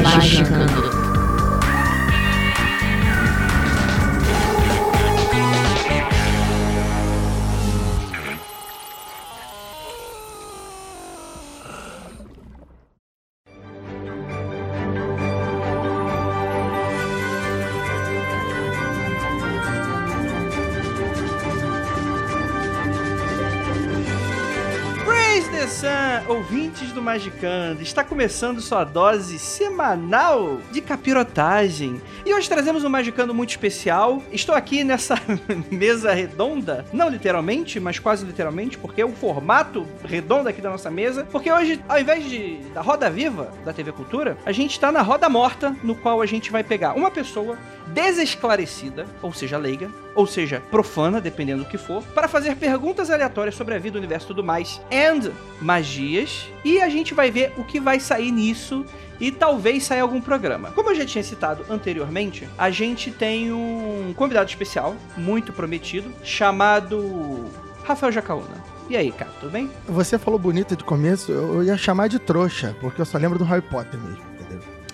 Magicando. Praise Magicando, está começando sua dose semanal de capirotagem. E hoje trazemos um Magicando muito especial. Estou aqui nessa mesa redonda, não literalmente, mas quase literalmente, porque é o formato redondo aqui da nossa mesa. Porque hoje, ao invés de da roda viva da TV Cultura, a gente está na roda morta, no qual a gente vai pegar uma pessoa desesclarecida, ou seja, leiga, ou seja, profana, dependendo do que for, para fazer perguntas aleatórias sobre a vida, o universo e tudo mais, and magias, e a gente vai ver o que vai sair nisso e talvez saia algum programa. Como eu já tinha citado anteriormente, a gente tem um convidado especial, muito prometido, chamado Rafael Jacaúna. E aí, cara, tudo bem? Você falou bonito de começo, eu ia chamar de trouxa, porque eu só lembro do Harry Potter mesmo?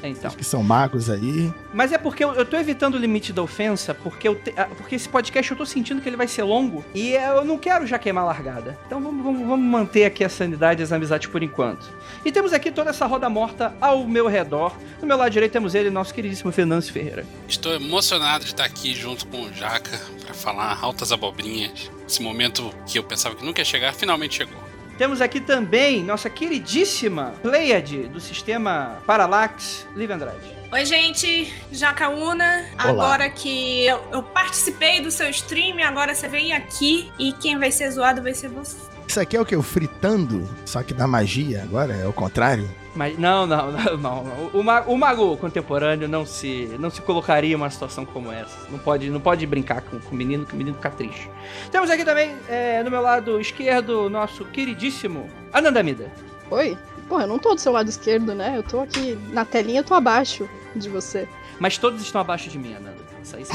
Então. Os que são magos aí. Mas é porque eu, eu tô evitando o limite da ofensa, porque, eu te- porque esse podcast eu tô sentindo que ele vai ser longo e eu não quero já queimar a largada. Então vamos, vamos, vamos manter aqui a sanidade e as amizades por enquanto. E temos aqui toda essa roda morta ao meu redor. No meu lado direito temos ele, nosso queridíssimo Fernandes Ferreira. Estou emocionado de estar aqui junto com o Jaca para falar altas abobrinhas. Esse momento que eu pensava que nunca ia chegar, finalmente chegou. Temos aqui também nossa queridíssima Pleiade do sistema Parallax, Liv Andrade. Oi, gente, Jacaúna. Agora que eu, eu participei do seu stream, agora você vem aqui e quem vai ser zoado vai ser você. Isso aqui é o que? O fritando? Só que da magia agora? É o contrário? Mas não, não, não, não. O, ma- o mago contemporâneo não se, não se colocaria em uma situação como essa. Não pode, não pode brincar com, com o menino, que o menino fica triste. Temos aqui também, é, no meu lado esquerdo, nosso queridíssimo Anandamida. Oi? Pô, eu não tô do seu lado esquerdo, né? Eu tô aqui na telinha, eu tô abaixo de você. Mas todos estão abaixo de mim, Ananda. Isso aí sim.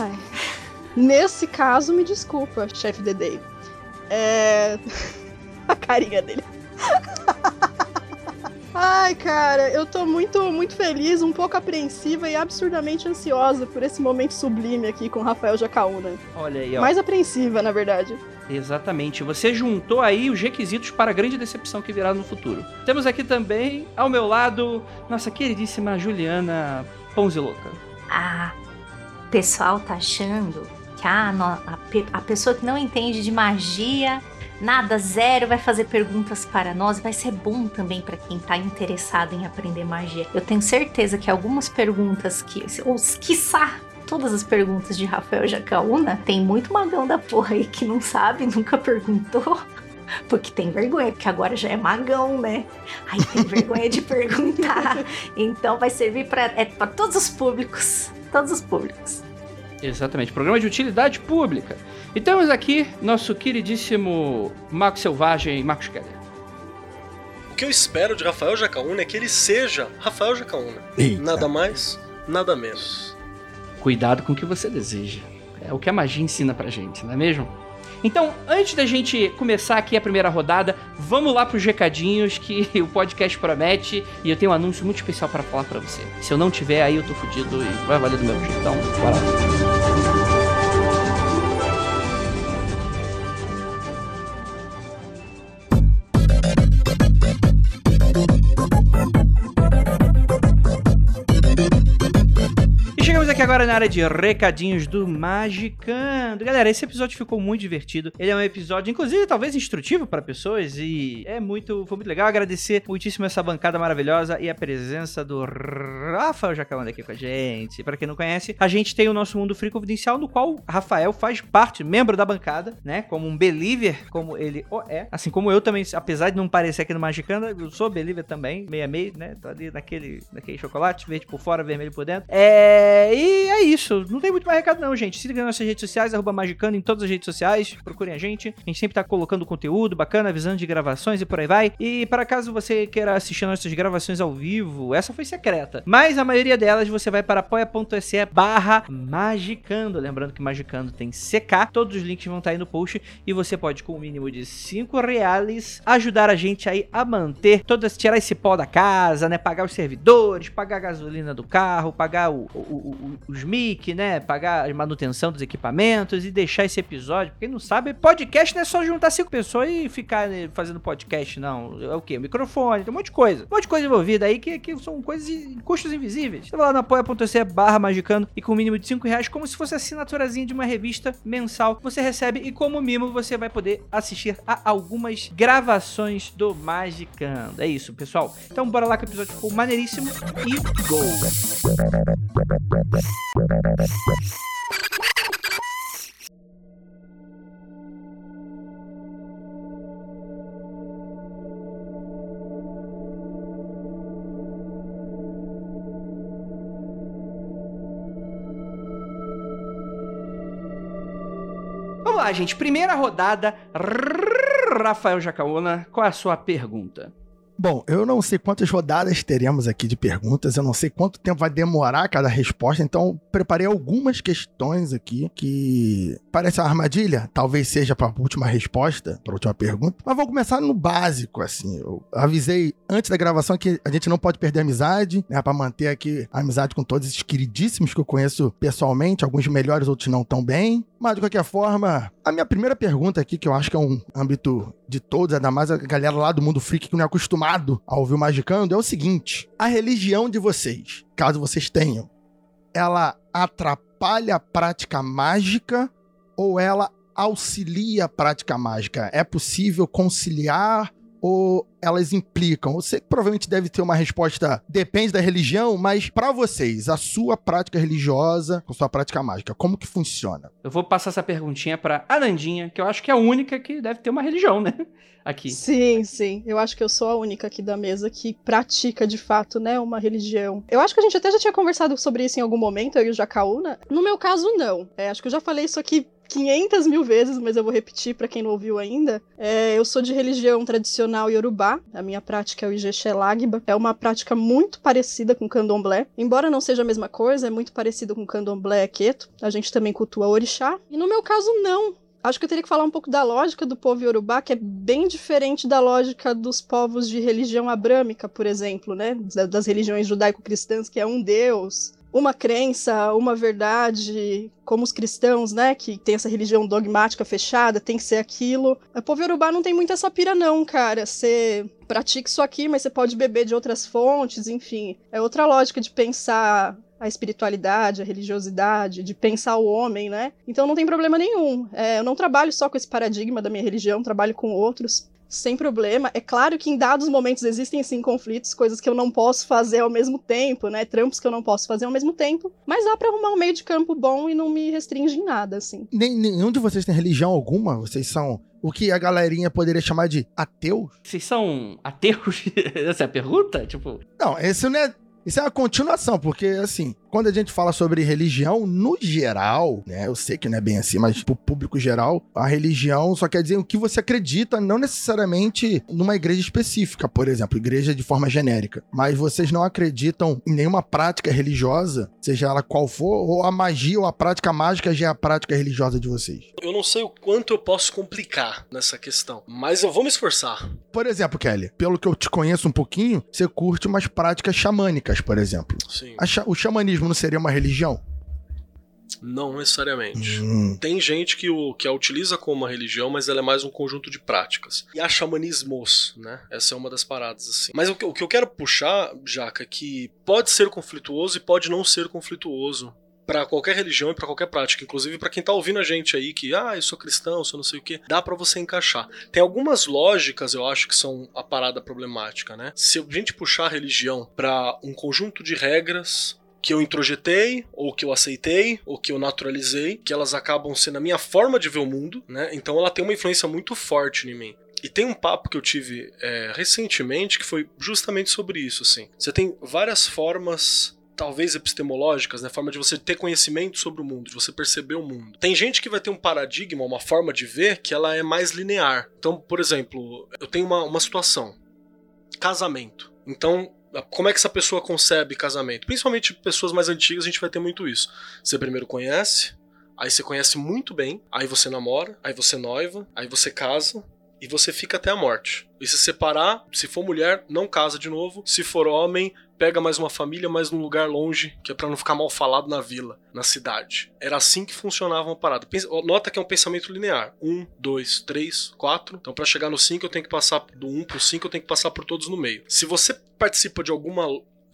Ai. Nesse caso, me desculpa, chefe Dedei. É. A carinha dele. Ai, cara, eu tô muito, muito feliz, um pouco apreensiva e absurdamente ansiosa por esse momento sublime aqui com o Rafael Jacaúna. Olha aí, ó. Mais apreensiva, na verdade. Exatamente. Você juntou aí os requisitos para a grande decepção que virá no futuro. Temos aqui também, ao meu lado, nossa queridíssima Juliana Ponziloca. Ah, o pessoal tá achando que ah, a, a pessoa que não entende de magia, nada, zero, vai fazer perguntas para nós. Vai ser bom também para quem tá interessado em aprender magia. Eu tenho certeza que algumas perguntas que, ou quiçá, todas as perguntas de Rafael Jacaúna, tem muito magão da porra aí que não sabe, nunca perguntou. Porque tem vergonha, porque agora já é magão, né? Aí tem vergonha de perguntar. Então vai servir para é para todos os públicos, todos os públicos. Exatamente, programa de utilidade pública. E temos aqui nosso queridíssimo Mago Selvagem, Marcos Keller. O que eu espero de Rafael Jacaúna é que ele seja Rafael Jacaúna. Eita. Nada mais, nada menos. Cuidado com o que você deseja. É o que a magia ensina pra gente, não é mesmo? Então, antes da gente começar aqui a primeira rodada, vamos lá pros recadinhos que o podcast promete e eu tenho um anúncio muito especial para falar pra você. Se eu não tiver aí, eu tô fudido e vai valer do meu jeito. Então, bora lá. Aqui agora na área de recadinhos do Magicando. Galera, esse episódio ficou muito divertido. Ele é um episódio, inclusive, talvez instrutivo para pessoas e é muito, foi muito legal. Agradecer muitíssimo essa bancada maravilhosa e a presença do Rafael Jacaúna aqui com a gente. Para quem não conhece, a gente tem o nosso Mundo Free Confidencial, no qual Rafael faz parte, membro da bancada, né? Como um believer, como ele é. Assim como eu também, apesar de não parecer aqui no Magicando, eu sou believer também, meia meia, né? Tô ali naquele, naquele chocolate, verde por fora, vermelho por dentro. É, e é isso. Não tem muito mais recado, não, gente. Se liga nas nossas redes sociais, arroba Magicando em todas as redes sociais. Procurem a gente. A gente sempre tá colocando conteúdo bacana, avisando de gravações e por aí vai. E para caso você queira assistir nossas gravações ao vivo, essa foi secreta. Mas a maioria delas você vai para apoia.se barra Magicando. Lembrando que Magicando tem CK. Todos os links vão estar aí no post. E você pode, com o mínimo de 5 reais, ajudar a gente aí a manter todas, tirar esse pó da casa, né? Pagar os servidores, pagar a gasolina do carro, pagar o, o, o, os mic, né? Pagar a manutenção dos equipamentos e deixar esse episódio. Quem não sabe, podcast não é só juntar cinco pessoas e ficar né, fazendo podcast, não. É o quê? Microfone, tem um monte de coisa. Um monte de coisa envolvida aí que, que são coisas, custos invisíveis. Você vai lá no apoia.se barra magicando e com o mínimo de 5 reais, como se fosse assinaturazinha de uma revista mensal, você recebe e como mimo você vai poder assistir a algumas gravações do Magicando. É isso, pessoal. Então bora lá que o episódio ficou maneiríssimo e go! Vamos lá, gente. Primeira rodada. Rafael Jacaúna, qual é a sua pergunta? Bom, eu não sei quantas rodadas teremos aqui de perguntas, eu não sei quanto tempo vai demorar cada resposta, então preparei algumas questões aqui que parece uma armadilha, talvez seja para a última resposta, para a última pergunta, mas vou começar no básico, assim. Eu avisei antes da gravação que a gente não pode perder a amizade, né, para manter aqui a amizade com todos esses queridíssimos que eu conheço pessoalmente, alguns melhores, outros não tão bem. Mas de qualquer forma, a minha primeira pergunta aqui, que eu acho que é um âmbito de todos, ainda mais a galera lá do mundo freak que não é acostumado a ouvir o Magicando, é o seguinte: a religião de vocês, caso vocês tenham, ela atrapalha a prática mágica ou ela auxilia a prática mágica? É possível conciliar ou elas implicam? Você provavelmente deve ter uma resposta, depende da religião, mas para vocês, a sua prática religiosa com sua prática mágica, como que funciona? Eu vou passar essa perguntinha pra Anandinha, que eu acho que é a única que deve ter uma religião, né? Aqui. Sim, sim. Eu acho que eu sou a única aqui da mesa que pratica de fato, né, uma religião. Eu acho que a gente até já tinha conversado sobre isso em algum momento, eu e o Jacaúna. No meu caso, não. É, acho que eu já falei isso aqui 500 mil vezes, mas eu vou repetir para quem não ouviu ainda. É, eu sou de religião tradicional iorubá. A minha prática é o Ijexé Lagba. É uma prática muito parecida com candomblé. Embora não seja a mesma coisa, é muito parecido com candomblé queto. A gente também cultua orixá. E no meu caso, não. Acho que eu teria que falar um pouco da lógica do povo iorubá, que é bem diferente da lógica dos povos de religião abrâmica, por exemplo, né? Das religiões judaico-cristãs, que é um deus, uma crença, uma verdade, como os cristãos, né, que tem essa religião dogmática fechada, tem que ser aquilo. O povo iorubá não tem muito essa pira não, cara. Você pratica isso aqui, mas você pode beber de outras fontes, enfim. É outra lógica de pensar a espiritualidade, a religiosidade, de pensar o homem, né? Então não tem problema nenhum. É, eu não trabalho só com esse paradigma da minha religião, trabalho com outros sem problema. É claro que em dados momentos existem sim conflitos, coisas que eu não posso fazer ao mesmo tempo, né? Trampos que eu não posso fazer ao mesmo tempo, mas dá para arrumar um meio de campo bom e não me restringe em nada, assim. Nem, nenhum de vocês tem religião alguma? Vocês são o que a galerinha poderia chamar de ateus? Vocês são ateus? Essa é a pergunta? Tipo. Não, esse não é. Isso é uma continuação, porque assim, quando a gente fala sobre religião, no geral, né? Eu sei que não é bem assim, mas pro público geral, a religião só quer dizer o que você acredita, não necessariamente numa igreja específica, por exemplo, igreja de forma genérica. Mas vocês não acreditam em nenhuma prática religiosa, seja ela qual for, ou a magia ou a prática mágica já é a prática religiosa de vocês. Eu não sei o quanto eu posso complicar nessa questão, mas eu vou me esforçar. Por exemplo, Kelly, pelo que eu te conheço um pouquinho, você curte umas práticas xamânicas, por exemplo. Sim. O xamanismo não seria uma religião? Não necessariamente. Hum. Tem gente que, o, que a utiliza como uma religião, mas ela é mais um conjunto de práticas. E há xamanismos, né? Essa é uma das paradas, assim. Mas o que, o que eu quero puxar, Jaca, é que pode ser conflituoso e pode não ser conflituoso para qualquer religião e para qualquer prática, inclusive para quem tá ouvindo a gente aí que, ah, eu sou cristão, sou não sei o que, dá para você encaixar. Tem algumas lógicas, eu acho que são a parada problemática, né? Se a gente puxar a religião para um conjunto de regras que eu introjetei, ou que eu aceitei, ou que eu naturalizei, que elas acabam sendo a minha forma de ver o mundo, né? Então ela tem uma influência muito forte em mim. E tem um papo que eu tive é, recentemente que foi justamente sobre isso, assim. Você tem várias formas talvez epistemológicas, né? Forma de você ter conhecimento sobre o mundo, de você perceber o mundo. Tem gente que vai ter um paradigma, uma forma de ver que ela é mais linear. Então, por exemplo, eu tenho uma, uma situação. Casamento. Então, como é que essa pessoa concebe casamento? Principalmente pessoas mais antigas, a gente vai ter muito isso. Você primeiro conhece, aí você conhece muito bem, aí você namora, aí você noiva, aí você casa, e você fica até a morte. E se separar, se for mulher, não casa de novo. Se for homem, pega mais uma família, mas num lugar longe, que é para não ficar mal falado na vila, na cidade. Era assim que funcionava uma parada. Nota que é um pensamento linear. Um, dois, três, quatro. Então, para chegar no cinco, eu tenho que passar do um pro cinco, eu tenho que passar por todos no meio. Se você participa de alguma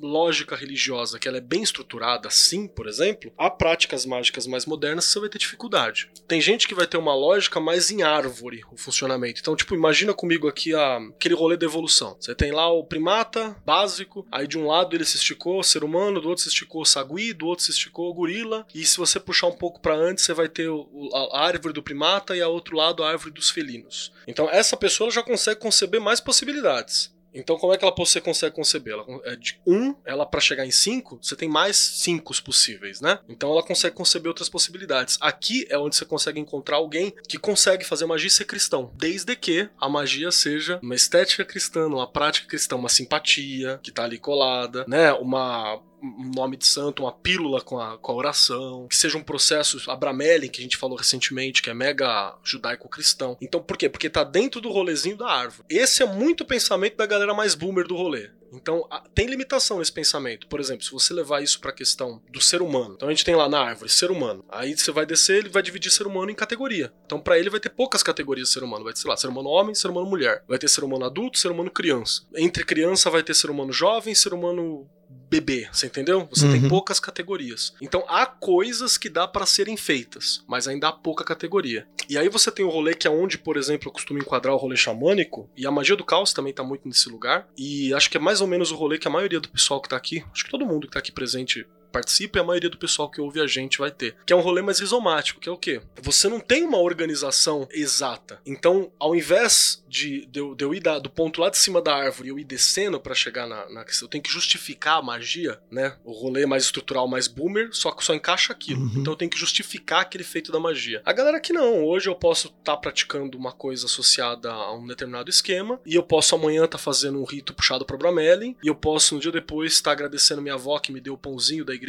lógica religiosa que ela é bem estruturada, assim, por exemplo, há práticas mágicas mais modernas que você vai ter dificuldade. Tem gente que vai ter uma lógica mais em árvore, o funcionamento. Então, tipo, imagina comigo aqui a, aquele rolê da evolução. Você tem lá o primata básico, aí de um lado ele se esticou ser humano, do outro se esticou sagui, do outro se esticou gorila, e se você puxar um pouco para antes, você vai ter o, a árvore do primata e a outro lado a árvore dos felinos. Então, essa pessoa já consegue conceber mais possibilidades. Então, como é que ela você consegue conceber? Ela, é de um, ela para chegar em cinco, você tem mais cinco possíveis, né? Então, ela consegue conceber outras possibilidades. Aqui é onde você consegue encontrar alguém que consegue fazer magia e ser cristão, desde que a magia seja uma estética cristã, uma prática cristã, uma simpatia que tá ali colada, né? Uma um nome de santo, uma pílula com a, com a oração, que seja um processo Abramelin, que a gente falou recentemente, que é mega judaico-cristão. Então, por quê? Porque tá dentro do rolezinho da árvore. Esse é muito o pensamento da galera mais boomer do rolê. Então, tem limitação nesse pensamento. Por exemplo, se você levar isso para a questão do ser humano. Então, a gente tem lá na árvore ser humano. Aí você vai descer, ele vai dividir ser humano em categoria. Então, para ele vai ter poucas categorias de ser humano. Vai ter, sei lá, ser humano homem, ser humano mulher. Vai ter ser humano adulto, ser humano criança. Entre criança vai ter ser humano jovem, ser humano bebê, você entendeu? Você uhum. tem poucas categorias. Então há coisas que dá para serem feitas, mas ainda há pouca categoria. E aí você tem o rolê que é onde, por exemplo, eu costumo enquadrar o rolê xamânico, e a magia do caos também tá muito nesse lugar, e acho que é mais ou menos o rolê que a maioria do pessoal que tá aqui, acho que todo mundo que tá aqui presente participa e a maioria do pessoal que ouve a gente vai ter. Que é um rolê mais rizomático, que é o quê? Você não tem uma organização exata. Então, ao invés de, de, eu, de eu ir da, do ponto lá de cima da árvore e eu ir descendo para chegar na, na questão, eu tenho que justificar a magia, né? O rolê mais estrutural, mais boomer, só que só encaixa aquilo. Uhum. Então eu tenho que justificar aquele feito da magia. A galera que não, hoje eu posso estar tá praticando uma coisa associada a um determinado esquema, e eu posso amanhã estar tá fazendo um rito puxado pra Bramelin, e eu posso no dia depois estar tá agradecendo minha avó que me deu o pãozinho da igreja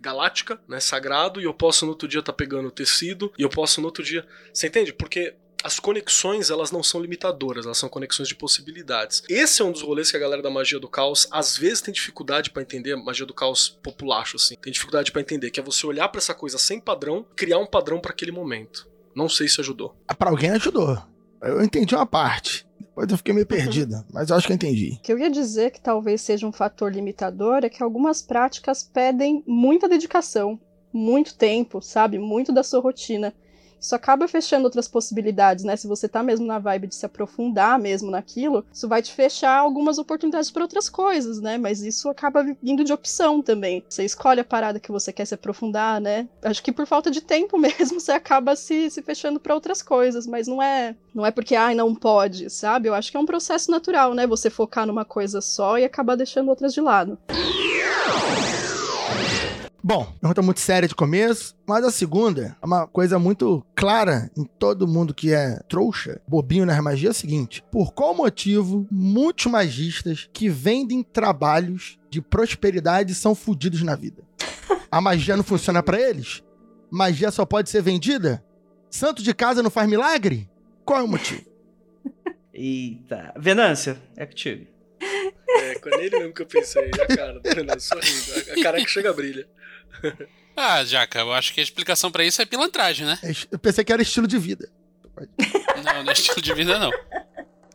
galáctica, né, sagrado, e eu posso no outro dia estar tá pegando tecido, e eu posso no outro dia. Você entende? Porque as conexões elas não são limitadoras, elas são conexões de possibilidades. Esse é um dos rolês que a galera da magia do caos às vezes tem dificuldade para entender, magia do caos populacho assim. Tem dificuldade para entender que é você olhar para essa coisa sem padrão, criar um padrão para aquele momento. Não sei se ajudou. Para alguém ajudou. Eu entendi uma parte. Depois eu fiquei meio perdida, mas eu acho que eu entendi. O que eu ia dizer que talvez seja um fator limitador é que algumas práticas pedem muita dedicação, muito tempo, sabe? Muito da sua rotina isso acaba fechando outras possibilidades, né? Se você tá mesmo na vibe de se aprofundar mesmo naquilo, isso vai te fechar algumas oportunidades para outras coisas, né? Mas isso acaba vindo de opção também. Você escolhe a parada que você quer se aprofundar, né? Acho que por falta de tempo mesmo você acaba se, se fechando para outras coisas, mas não é, não é porque ai não pode, sabe? Eu acho que é um processo natural, né? Você focar numa coisa só e acabar deixando outras de lado. Bom, pergunta muito séria de começo, mas a segunda é uma coisa muito clara em todo mundo que é trouxa, bobinho na magia, é o seguinte: por qual motivo muitos magistas que vendem trabalhos de prosperidade são fodidos na vida? A magia não funciona para eles? Magia só pode ser vendida? Santo de casa não faz milagre? Qual é o motivo? Eita. Venância, é contigo. É, com ele mesmo que eu pensei, a cara do Venâncio sorrindo. A cara que chega brilha. Ah, Jaca, eu acho que a explicação para isso é pilantragem, né? Eu pensei que era estilo de vida. Não, não é estilo de vida, não.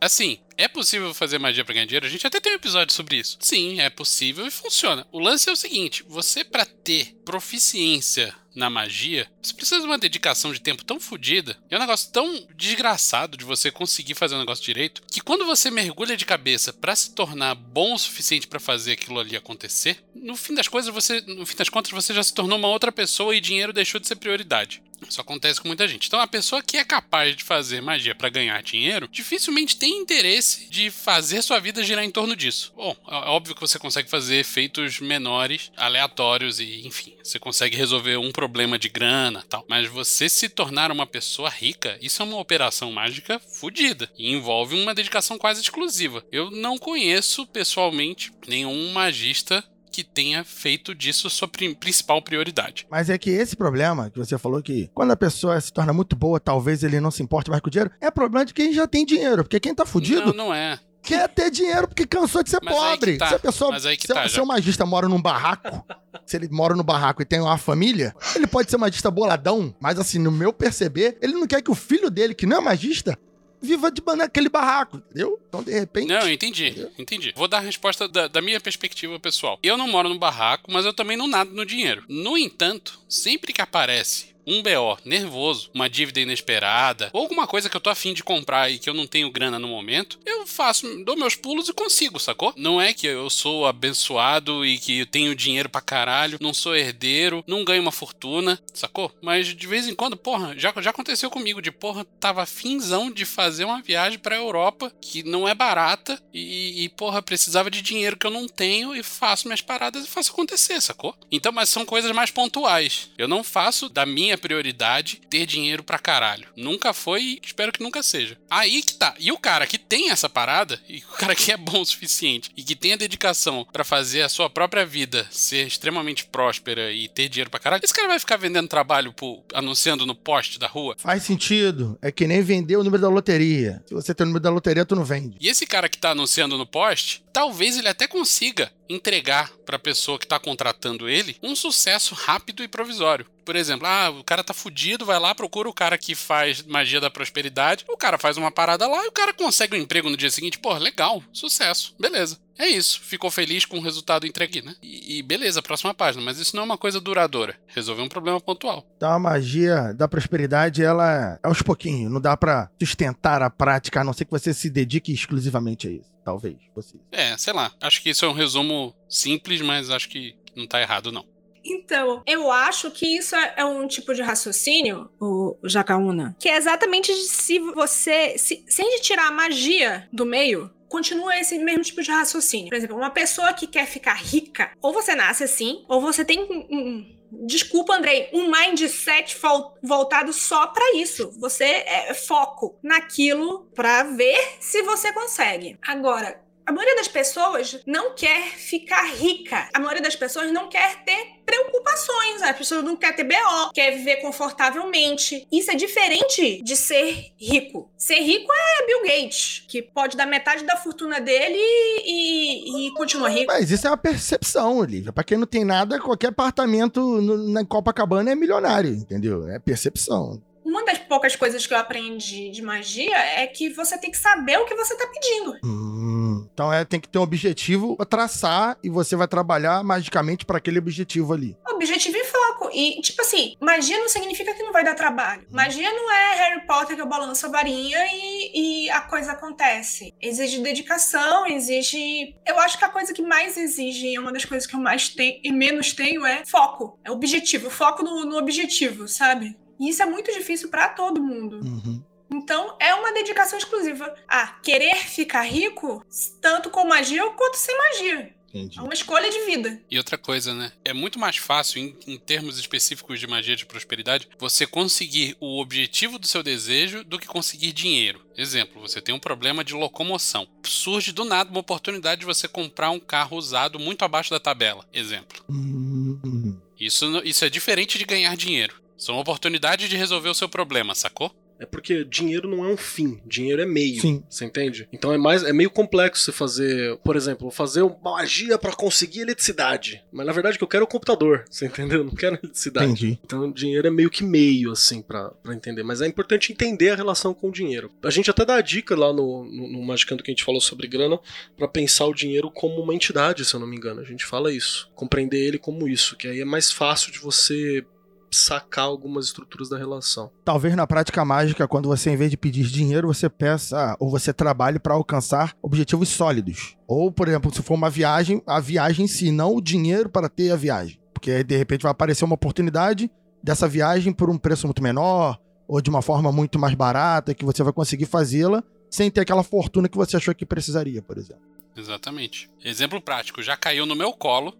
Assim, é possível fazer magia pra ganhar dinheiro? A gente até tem um episódio sobre isso. Sim, é possível e funciona. O lance é o seguinte: você, para ter proficiência na magia, você precisa de uma dedicação de tempo tão fodida, é um negócio tão desgraçado de você conseguir fazer um negócio direito, que quando você mergulha de cabeça para se tornar bom o suficiente para fazer aquilo ali acontecer, no fim das coisas você, no fim das contas você já se tornou uma outra pessoa e dinheiro deixou de ser prioridade. Isso acontece com muita gente. Então, a pessoa que é capaz de fazer magia para ganhar dinheiro, dificilmente tem interesse de fazer sua vida girar em torno disso. Bom, é óbvio que você consegue fazer efeitos menores, aleatórios e, enfim, você consegue resolver um problema de grana, tal. Mas você se tornar uma pessoa rica, isso é uma operação mágica fodida e envolve uma dedicação quase exclusiva. Eu não conheço pessoalmente nenhum magista que tenha feito disso sua principal prioridade. Mas é que esse problema que você falou que quando a pessoa se torna muito boa, talvez ele não se importe mais com o dinheiro, é problema de quem já tem dinheiro. Porque quem tá fudido. Não, não é. Quer ter dinheiro porque cansou de ser Mas pobre. Tá. Se a pessoa. Mas aí que se, tá, se o magista mora num barraco, se ele mora no barraco e tem uma família, ele pode ser magista boladão, mas assim, no meu perceber, ele não quer que o filho dele, que não é magista, viva de naquele barraco, entendeu? Então, de repente. Não, eu entendi, entendeu? entendi. Vou dar a resposta da, da, minha perspectiva pessoal. Eu não moro no barraco, mas eu também não nado no dinheiro. No entanto, sempre que aparece um BO nervoso, uma dívida inesperada, ou alguma coisa que eu tô afim de comprar e que eu não tenho grana no momento, eu faço, dou meus pulos e consigo, sacou? Não é que eu sou abençoado e que eu tenho dinheiro pra caralho, não sou herdeiro, não ganho uma fortuna, sacou? Mas de vez em quando, porra, já, já aconteceu comigo de porra, tava finzão de fazer uma viagem pra Europa que não é barata e, e porra, precisava de dinheiro que eu não tenho e faço minhas paradas e faço acontecer, sacou? Então, mas são coisas mais pontuais. Eu não faço da minha prioridade ter dinheiro pra caralho. Nunca foi e espero que nunca seja. Aí que tá. E o cara que tem essa parada, e o cara que é bom o suficiente e que tem a dedicação para fazer a sua própria vida ser extremamente próspera e ter dinheiro pra caralho, esse cara vai ficar vendendo trabalho pro, anunciando no poste da rua? Faz sentido. É que nem vender o número da loteria. Se você tem o número da loteria, tu não vende. E esse cara que tá anunciando no poste, talvez ele até consiga entregar para a pessoa que está contratando ele um sucesso rápido e provisório. Por exemplo, ah, o cara tá fudido, vai lá, procura o cara que faz magia da prosperidade, o cara faz uma parada lá e o cara consegue um emprego no dia seguinte. Pô, legal, sucesso, beleza. É isso, ficou feliz com o resultado entregue, né? E, e, beleza, próxima página, mas isso não é uma coisa duradoura. Resolver um problema pontual. Então a magia da prosperidade, ela é aos pouquinhos, não dá para sustentar a prática, a não ser que você se dedique exclusivamente a isso. Talvez, você. É, sei lá. Acho que isso é um resumo simples, mas acho que não tá errado, não. Então, eu acho que isso é um tipo de raciocínio, o Jacaúna, que é exatamente se você. Se, se a tirar a magia do meio, continua esse mesmo tipo de raciocínio. Por exemplo, uma pessoa que quer ficar rica, ou você nasce assim, ou você tem um, um Desculpa, Andrei, um mindset voltado só para isso. Você é foco naquilo para ver se você consegue. Agora, a maioria das pessoas não quer ficar rica. A maioria das pessoas não quer ter preocupações. A pessoa não quer ter BO, quer viver confortavelmente. Isso é diferente de ser rico. Ser rico é Bill Gates, que pode dar metade da fortuna dele e, e continua rico. Mas isso é uma percepção, Olivia. Pra quem não tem nada, qualquer apartamento no, na Copacabana é milionário, entendeu? É percepção. Das poucas coisas que eu aprendi de magia é que você tem que saber o que você tá pedindo. Hum, então é, tem que ter um objetivo pra traçar e você vai trabalhar magicamente para aquele objetivo ali. Objetivo e foco. E, tipo assim, magia não significa que não vai dar trabalho. Magia não é Harry Potter que eu balanço a varinha e, e a coisa acontece. Exige dedicação, exige. Eu acho que a coisa que mais exige, é uma das coisas que eu mais tenho e menos tenho, é foco. É objetivo. Foco no, no objetivo, sabe? E isso é muito difícil para todo mundo. Uhum. Então, é uma dedicação exclusiva a querer ficar rico, tanto com magia quanto sem magia. Entendi. É uma escolha de vida. E outra coisa, né? É muito mais fácil, em, em, termos específicos de magia de prosperidade, você conseguir o objetivo do seu desejo do que conseguir dinheiro. Exemplo, você tem um problema de locomoção. Surge do nada uma oportunidade de você comprar um carro usado muito abaixo da tabela. Exemplo. Uhum. Isso, isso é diferente de ganhar dinheiro. São oportunidades de resolver o seu problema, sacou? É porque dinheiro não é um fim, dinheiro é meio. Sim. Você entende? Então é mais é meio complexo você fazer, por exemplo, fazer uma magia pra conseguir eletricidade. Mas na verdade o que eu quero é o computador. Você entendeu? Eu não quero eletricidade. Entendi. Então dinheiro é meio que meio, assim, pra, pra entender. Mas é importante entender a relação com o dinheiro. A gente até dá a dica lá no, no, no Magicando que a gente falou sobre grana pra pensar o dinheiro como uma entidade, se eu não me engano. A gente fala isso. Compreender ele como isso. Que aí é mais fácil de você sacar algumas estruturas da relação. Talvez na prática mágica, quando você, em vez de pedir dinheiro, você peça ou você trabalhe para alcançar objetivos sólidos. Ou, por exemplo, se for uma viagem, a viagem em si, não o dinheiro para ter a viagem. Porque aí, de repente, vai aparecer uma oportunidade dessa viagem por um preço muito menor, ou de uma forma muito mais barata, que você vai conseguir fazê-la sem ter aquela fortuna que você achou que precisaria, por exemplo. Exatamente. Exemplo prático, já caiu no meu colo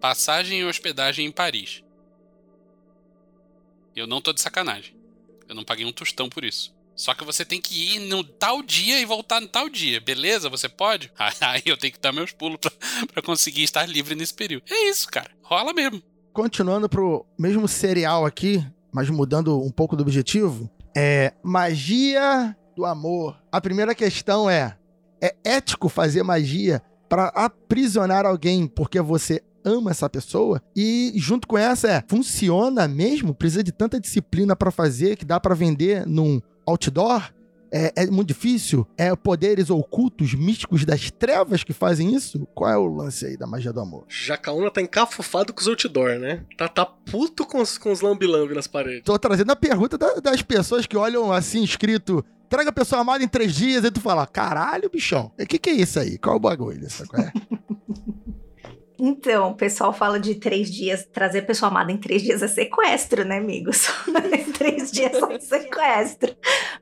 passagem e hospedagem em Paris. Eu não tô de sacanagem. Eu não paguei um tostão por isso. Só que você tem que ir no tal dia e voltar no tal dia, beleza? Você pode? Aí eu tenho que dar meus pulos pra, pra conseguir estar livre nesse período. É isso, cara. Rola mesmo. Continuando pro mesmo cereal aqui, mas mudando um pouco do objetivo, é magia do amor. A primeira questão é: é ético fazer magia para aprisionar alguém porque você ama essa pessoa? E junto com essa é: funciona mesmo? Precisa de tanta disciplina para fazer que dá para vender num outdoor? É, é muito difícil? É poderes ocultos, místicos das trevas que fazem isso? Qual é o lance aí da magia do amor? Jacaúna tá encafufado com os outdoor, né? Tá, tá puto com os, com os lambi-lambi nas paredes. Tô trazendo a pergunta da- das pessoas que olham assim, escrito. Traga a pessoa amada em três dias, e tu fala, caralho, bichão. O que, que é isso aí? Qual é o bagulho? Sabe qual é? Então, o pessoal fala de três dias, trazer pessoa amada em três dias é sequestro, né, amigos? em três dias é sequestro.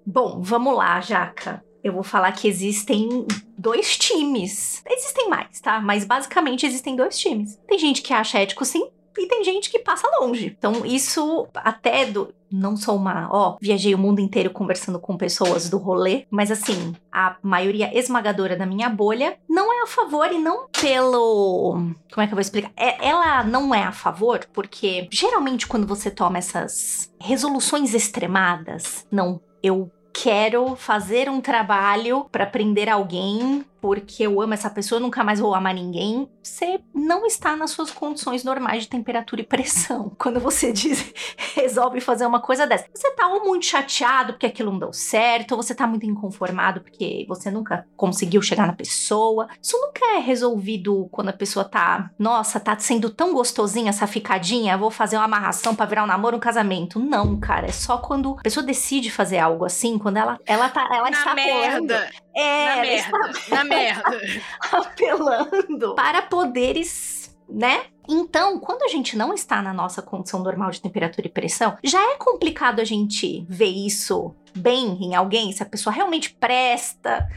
Bom, vamos lá, Jaca. Eu vou falar que existem dois times. Existem mais, tá? Mas basicamente existem dois times. Tem gente que acha ético sim, e tem gente que passa longe. Então, isso até do. Não sou uma. Ó, viajei o mundo inteiro conversando com pessoas do rolê, mas assim, a maioria esmagadora da minha bolha não é a favor e não pelo. Como é que eu vou explicar? É- ela não é a favor porque geralmente quando você toma essas resoluções extremadas, não, eu quero fazer um trabalho pra prender alguém porque eu amo essa pessoa, nunca mais vou amar ninguém. Você não está nas suas condições normais de temperatura e pressão. Quando você diz, resolve fazer uma coisa dessa, você tá ou muito chateado porque aquilo não deu certo, ou você tá muito inconformado porque você nunca conseguiu chegar na pessoa. Isso nunca é resolvido quando a pessoa tá, nossa, tá sendo tão gostosinha essa ficadinha, vou fazer uma amarração pra virar um namoro, um casamento. Não, cara, é só quando a pessoa decide fazer algo assim, quando ela ela tá ela Na está merda. É, Na merda. Na merda. apelando para poderes, né? Então, quando a gente não está na nossa condição normal de temperatura e pressão, já é complicado a gente ver isso bem em alguém, se a pessoa realmente presta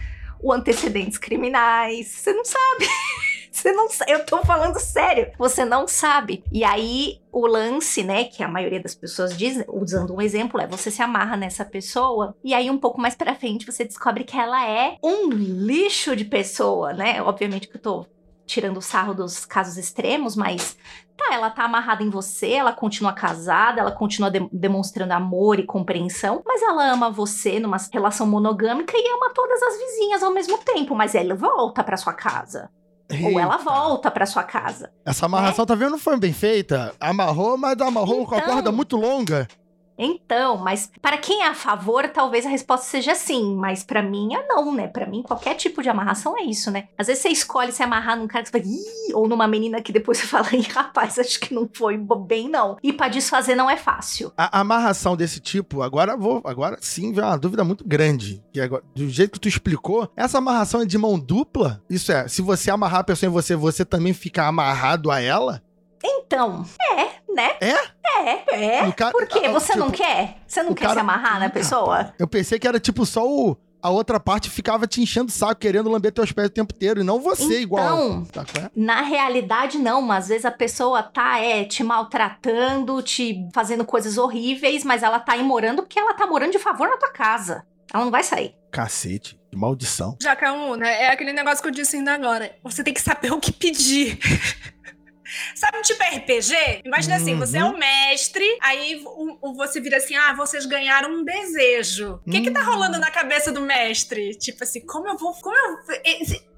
o antecedentes criminais. Você não sabe. Você não sabe. Eu tô falando sério. Você não sabe. E aí, o lance, né, que a maioria das pessoas diz, usando um exemplo, é você se amarra nessa pessoa e aí um pouco mais pra frente você descobre que ela é um lixo de pessoa, né? Obviamente que eu tô tirando o sarro dos casos extremos, mas tá, ela tá amarrada em você, ela continua casada, ela continua de- demonstrando amor e compreensão, mas ela ama você numa relação monogâmica e ama todas as vizinhas ao mesmo tempo, mas ela volta pra sua casa. Ou ela Eita. volta pra sua casa. Essa amarração, tá vendo? Não foi bem feita. Amarrou, mas amarrou com a Então. corda muito longa. Então, mas para quem é a favor, talvez a resposta seja sim, mas pra mim é não, né? Pra mim qualquer tipo de amarração é isso, né? Às vezes você escolhe se amarrar num cara que você fala, Ih! ou numa menina que depois você fala, Ih, rapaz, acho que não foi bem não. E pra desfazer não é fácil. A amarração desse tipo, agora vou, agora sim vem uma dúvida muito grande. Que agora, do jeito que tu explicou, essa amarração é de mão dupla? Isso é, se você amarrar a pessoa em você, você também fica amarrado a ela? Então, é, né? É? É, é. Ca- Por quê? ah, Você não tipo, quer? Você não quer cara- se amarrar na pessoa? Eu pensei que era tipo só o. A outra parte ficava te enchendo o saco, querendo lamber teus pés o tempo inteiro, e não você igual. Então, Tá, qual é? Na realidade, não. Às vezes a pessoa tá, é, te maltratando, te fazendo coisas horríveis, mas ela tá aí morando porque ela tá morando de favor na tua casa. Ela não vai sair. Cacete, que maldição. Jacaúna, é aquele negócio que eu disse ainda agora. Você tem que saber o que pedir. Sabe, tipo RPG? Imagina assim, você é o mestre, aí o- o- você vira assim, ah, vocês ganharam um desejo. O que que tá rolando na cabeça do mestre? Tipo assim, como eu vou... Como eu,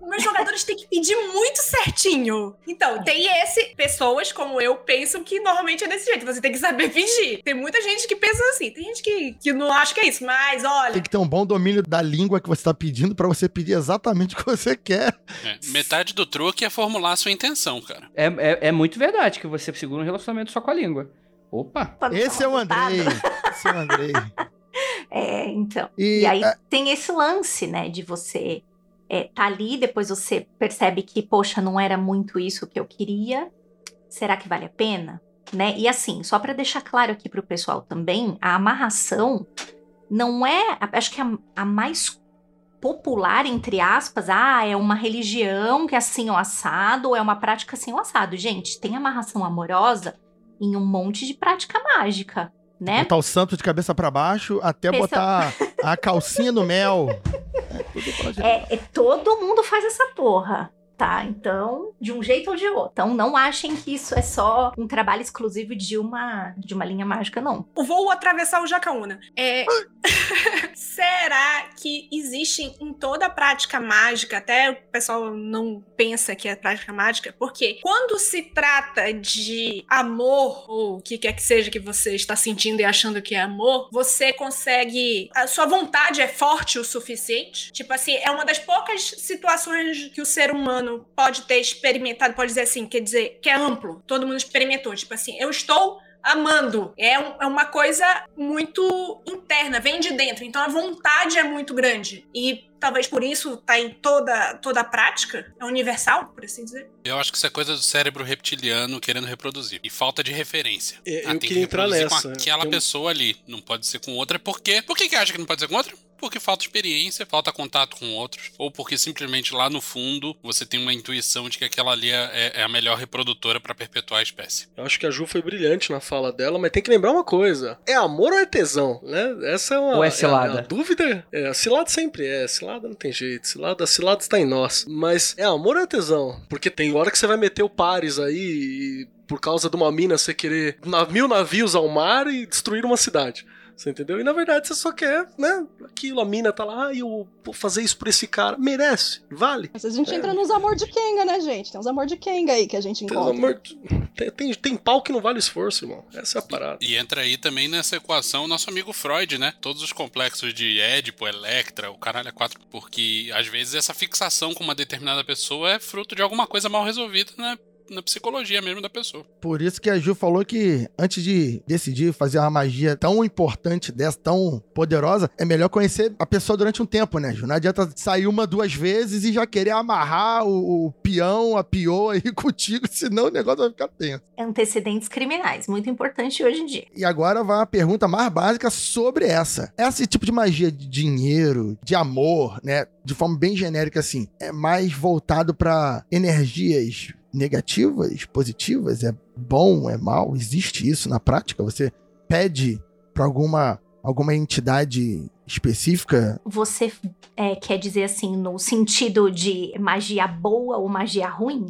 meus jogadores têm que pedir muito certinho. Então, tem esse... Pessoas como eu pensam que normalmente é desse jeito. Você tem que saber pedir. Tem muita gente que pensa assim. Tem gente que, que não acha que é isso. Mas, olha... Tem que ter um bom domínio da língua que você tá pedindo pra você pedir exatamente o que você quer. É, metade do truque é formular a sua intenção, cara. É, é, é muito verdade que você segura um relacionamento só com a língua. Opa! Quando Esse é o Andrei. Esse é o Andrei. É, então. E, E aí é, tem esse lance, né, de você é, tá ali, depois você percebe que, poxa, não era muito isso que eu queria. Será que vale a pena? Né? E assim, só para deixar claro aqui pro pessoal também, a amarração não é, acho que a, a mais popular, entre aspas, ah, é uma religião que é assim ou assado, ou é uma prática assim ou assado. Gente, tem amarração amorosa em um monte de prática mágica, né? botar o santo de cabeça pra baixo até Pessoal- botar a calcinha no mel. É, é- todo mundo faz essa porra, tá? Então, de um jeito ou de outro. Então, não achem que isso é só um trabalho exclusivo de uma de uma linha mágica, não. Vou atravessar o Jacaúna. É... Será que existe em toda a prática mágica, até o pessoal não pensa que é prática mágica, porque quando se trata de amor, ou o que quer que seja que você está sentindo e achando que é amor, você consegue. A sua vontade é forte o suficiente? Tipo assim, é uma das poucas situações que o ser humano pode ter experimentado, pode dizer assim, quer dizer, que é amplo. Todo mundo experimentou. Tipo assim, eu estou amando. É, um- é uma coisa muito interna, vem de dentro. Então a vontade é muito grande. E talvez por isso tá em toda, toda a prática. É universal, por assim dizer. Eu acho que isso é coisa do cérebro reptiliano querendo reproduzir. E falta de referência. É, eu Ah, tem que entrar reproduzir nessa. Com aquela um- pessoa ali. Não pode ser com outra. Por quê? Por que, que acha que não pode ser com outra? Porque falta experiência, falta contato com outros. Ou porque simplesmente lá no fundo você tem uma intuição de que aquela ali é, é a melhor reprodutora pra perpetuar a espécie. Eu acho que a Ju foi brilhante na fala dela, mas tem que lembrar uma coisa: é amor ou é tesão? Né? Essa é uma. Ou é cilada? A, dúvida. É, cilada sempre é. Cilada não tem jeito. Cilada, cilada está em nós. Mas é amor ou é tesão? Porque tem hora que você vai meter o pares aí e por causa de uma mina você querer mil navios ao mar e destruir uma cidade. Você entendeu? E na verdade você só quer, né? Aquilo, a mina tá lá, ah, eu vou fazer isso por esse cara. Merece, vale. Mas a gente entra nos amor de Kenga, né, gente? Tem uns amor de Kenga aí que a gente encontra. amor de- tem, tem, tem pau que não vale esforço, irmão. Essa é a parada. E entra aí também nessa equação o nosso amigo Freud, né? Todos os complexos de Édipo, Electra, o caralho é quatro. Porque às vezes essa fixação com uma determinada pessoa é fruto de alguma coisa mal resolvida na, na psicologia mesmo da pessoa. Por isso que a Ju falou que antes de decidir fazer uma magia tão importante dessa, tão poderosa, é melhor conhecer a pessoa durante um tempo, né, Ju? Não adianta sair uma, duas vezes e já querer amarrar o, o peão, a pioa aí contigo, senão o negócio vai ficar tenso. Antecedentes criminais, muito importante hoje em dia. E agora vai uma pergunta mais básica sobre essa. Esse tipo de magia de dinheiro, de amor, né? De forma bem genérica assim, é mais voltado pra energias negativas, positivas? É bom, é mal? Existe isso na prática? Você pede pra alguma alguma entidade específica? Você é, quer dizer assim, no sentido de magia boa ou magia ruim?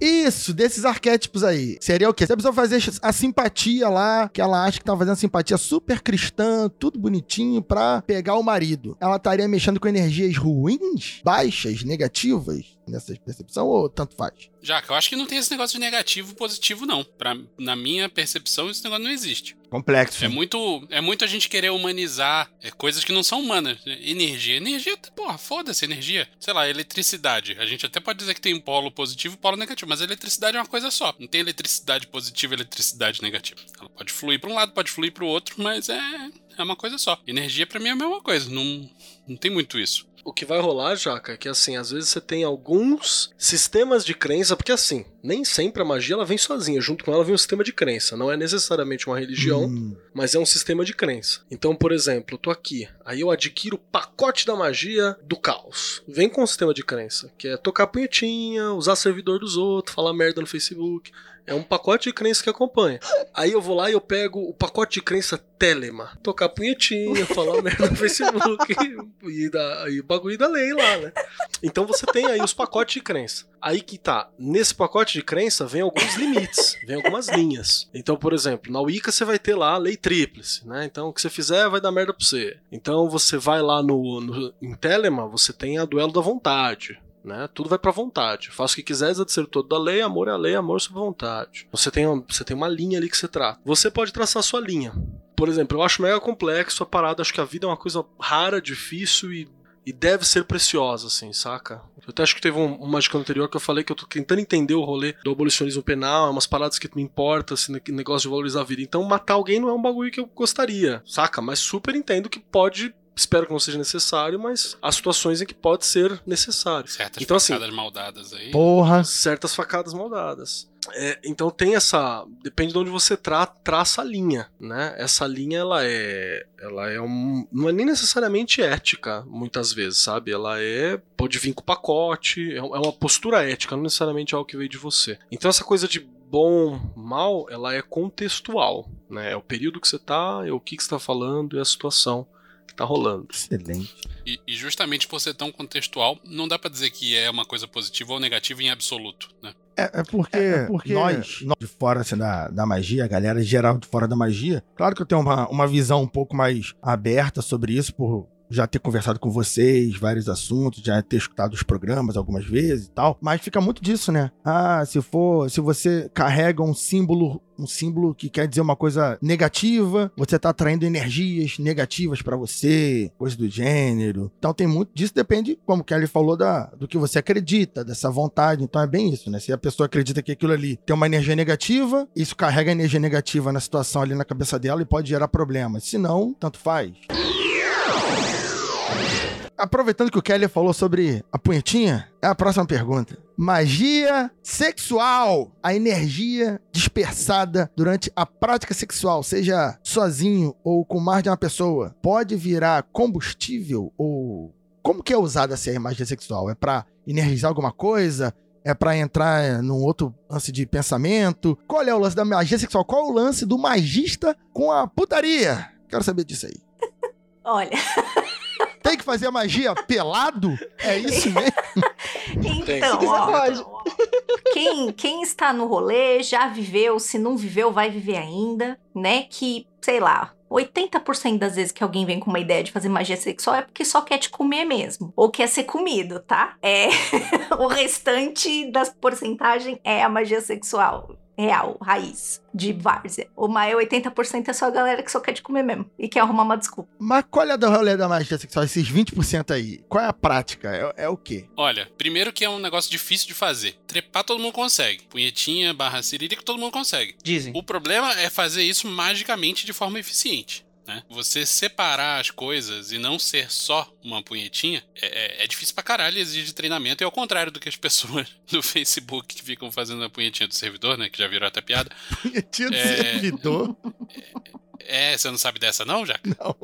Isso, desses arquétipos aí. Seria o quê? Se a pessoa fazer a simpatia lá, que ela acha que tá fazendo simpatia super cristã, tudo bonitinho pra pegar o marido. Ela estaria mexendo com energias ruins, baixas, negativas, nessa percepção, ou tanto faz? Jaca, eu acho que não tem esse negócio de negativo positivo, não. Pra, na minha percepção, esse negócio não existe. Complexo. É muito, é muito a gente querer humanizar é, coisas que não são humanas. Energia. Energia, porra, foda-se, energia. Sei lá, eletricidade. A gente até pode dizer que tem um polo positivo e polo negativo, mas a eletricidade é uma coisa só. Não tem eletricidade positiva e eletricidade negativa. Ela pode fluir pra um lado, pode fluir pro outro, mas é, é uma coisa só. Energia pra mim é a mesma coisa. Não, não tem muito isso. O que vai rolar, Jaca, é que assim, às vezes você tem alguns sistemas de crença, porque assim, nem sempre a magia ela vem sozinha, junto com ela vem um sistema de crença. Não é necessariamente uma religião, Hum, mas é um sistema de crença. Então, por exemplo, eu tô aqui, aí eu adquiro o pacote da magia do caos. Vem com um sistema de crença, que é tocar punhetinha, usar servidor dos outros, falar merda no Facebook. É um pacote de crença que acompanha. Aí eu vou lá e eu pego o pacote de crença Telema. Tocar punhetinha, falar merda no Facebook e, da, e o bagulho da lei lá, né? Então você tem aí os pacotes de crença. Aí que tá, nesse pacote de crença vem alguns limites, vem algumas linhas. Então, por exemplo, na Wicca você vai ter lá a lei tríplice, né? Então, o que você fizer vai dar merda pra você. Então, você vai lá no, no em Telema, você tem a duelo da vontade. Né? Tudo vai pra vontade. Faça o que quiseres ser todo da lei, amor é a lei, amor sob vontade. Você tem, uma, você tem uma linha ali que você trata. Você pode traçar a sua linha. Por exemplo, eu acho mega complexo a parada, acho que a vida é uma coisa rara, difícil e e deve ser preciosa, assim, saca? Eu até acho que teve um, um anterior que eu falei que eu tô tentando entender o rolê do abolicionismo penal, umas paradas que me importam, esse assim, negócio de valorizar a vida. Então, matar alguém não é um bagulho que eu gostaria, saca? Mas super entendo que pode espero que não seja necessário, mas há situações em que pode ser necessário. Certas então, assim, facadas maldadas aí. Porra. certas facadas maldadas. É, então tem essa. Depende de onde você tra, traça a linha, né? Essa linha ela é. Ela é um. Não é nem necessariamente ética, muitas vezes, sabe? Ela é. Pode vir com o pacote, é, é uma postura ética, não necessariamente algo que veio de você. Então essa coisa de bom, mal, ela é contextual, né? É o período que você tá, é o que, que você tá falando, é a situação que tá rolando. Excelente. E, e justamente por ser tão contextual, não dá pra dizer que é uma coisa positiva ou negativa em absoluto, né? É, é porque, porque- nós, nós de fora assim, da, da magia, a galera geral de fora da magia, claro que eu tenho uma, uma visão um pouco mais aberta sobre isso, por já ter conversado com vocês, vários assuntos, já ter escutado os programas algumas vezes e tal, mas fica muito disso, né? Ah, se for, se você carrega um símbolo, um símbolo que quer dizer uma coisa negativa, você tá atraindo energias negativas pra você, coisa do gênero. Então tem muito disso, depende, como o Kelly falou, da, do que você acredita, dessa vontade. Então é bem isso, né? Se a pessoa acredita que aquilo ali tem uma energia negativa, isso carrega energia negativa na situação ali na cabeça dela e pode gerar problemas. Se não, tanto faz. Aproveitando que o Kelly falou sobre a punhetinha, é a próxima pergunta. Magia sexual. A energia dispersada durante a prática sexual, seja sozinho ou com mais de uma pessoa, pode virar combustível ou como que é usada essa magia sexual? É pra energizar alguma coisa? É pra entrar num outro lance de pensamento? Qual é o lance da magia sexual? Qual é o lance do magista com a putaria? Quero saber disso aí. Olha, Tem que fazer a magia pelado? É isso mesmo? então, ó, pode. quem, quem está no rolê já viveu, se não viveu, vai viver ainda, né? Que, sei lá, 80% das vezes que alguém vem com uma ideia de fazer magia sexual é porque só quer te comer mesmo. Ou quer ser comido, tá? É. o restante das porcentagens é a magia sexual. Real, raiz, de várzea. O mais 80% é só a galera que só quer te comer mesmo. E quer arrumar uma desculpa. Mas qual é do rolê da magia sexual? Esses 20% aí. Qual é a prática? É, é o quê? Olha, primeiro que é um negócio difícil de fazer. Trepar todo mundo consegue. Punhetinha, barra cirílica, todo mundo consegue. Dizem. O problema é fazer isso magicamente de forma eficiente. Né? Você separar as coisas e não ser só uma punhetinha é, é- é difícil pra caralho exige treinamento. E ao contrário do que as pessoas do Facebook que ficam fazendo a punhetinha do servidor, né? Que já virou até piada. Punhetinha do É. servidor? É, você não sabe dessa não, Jaca? Não.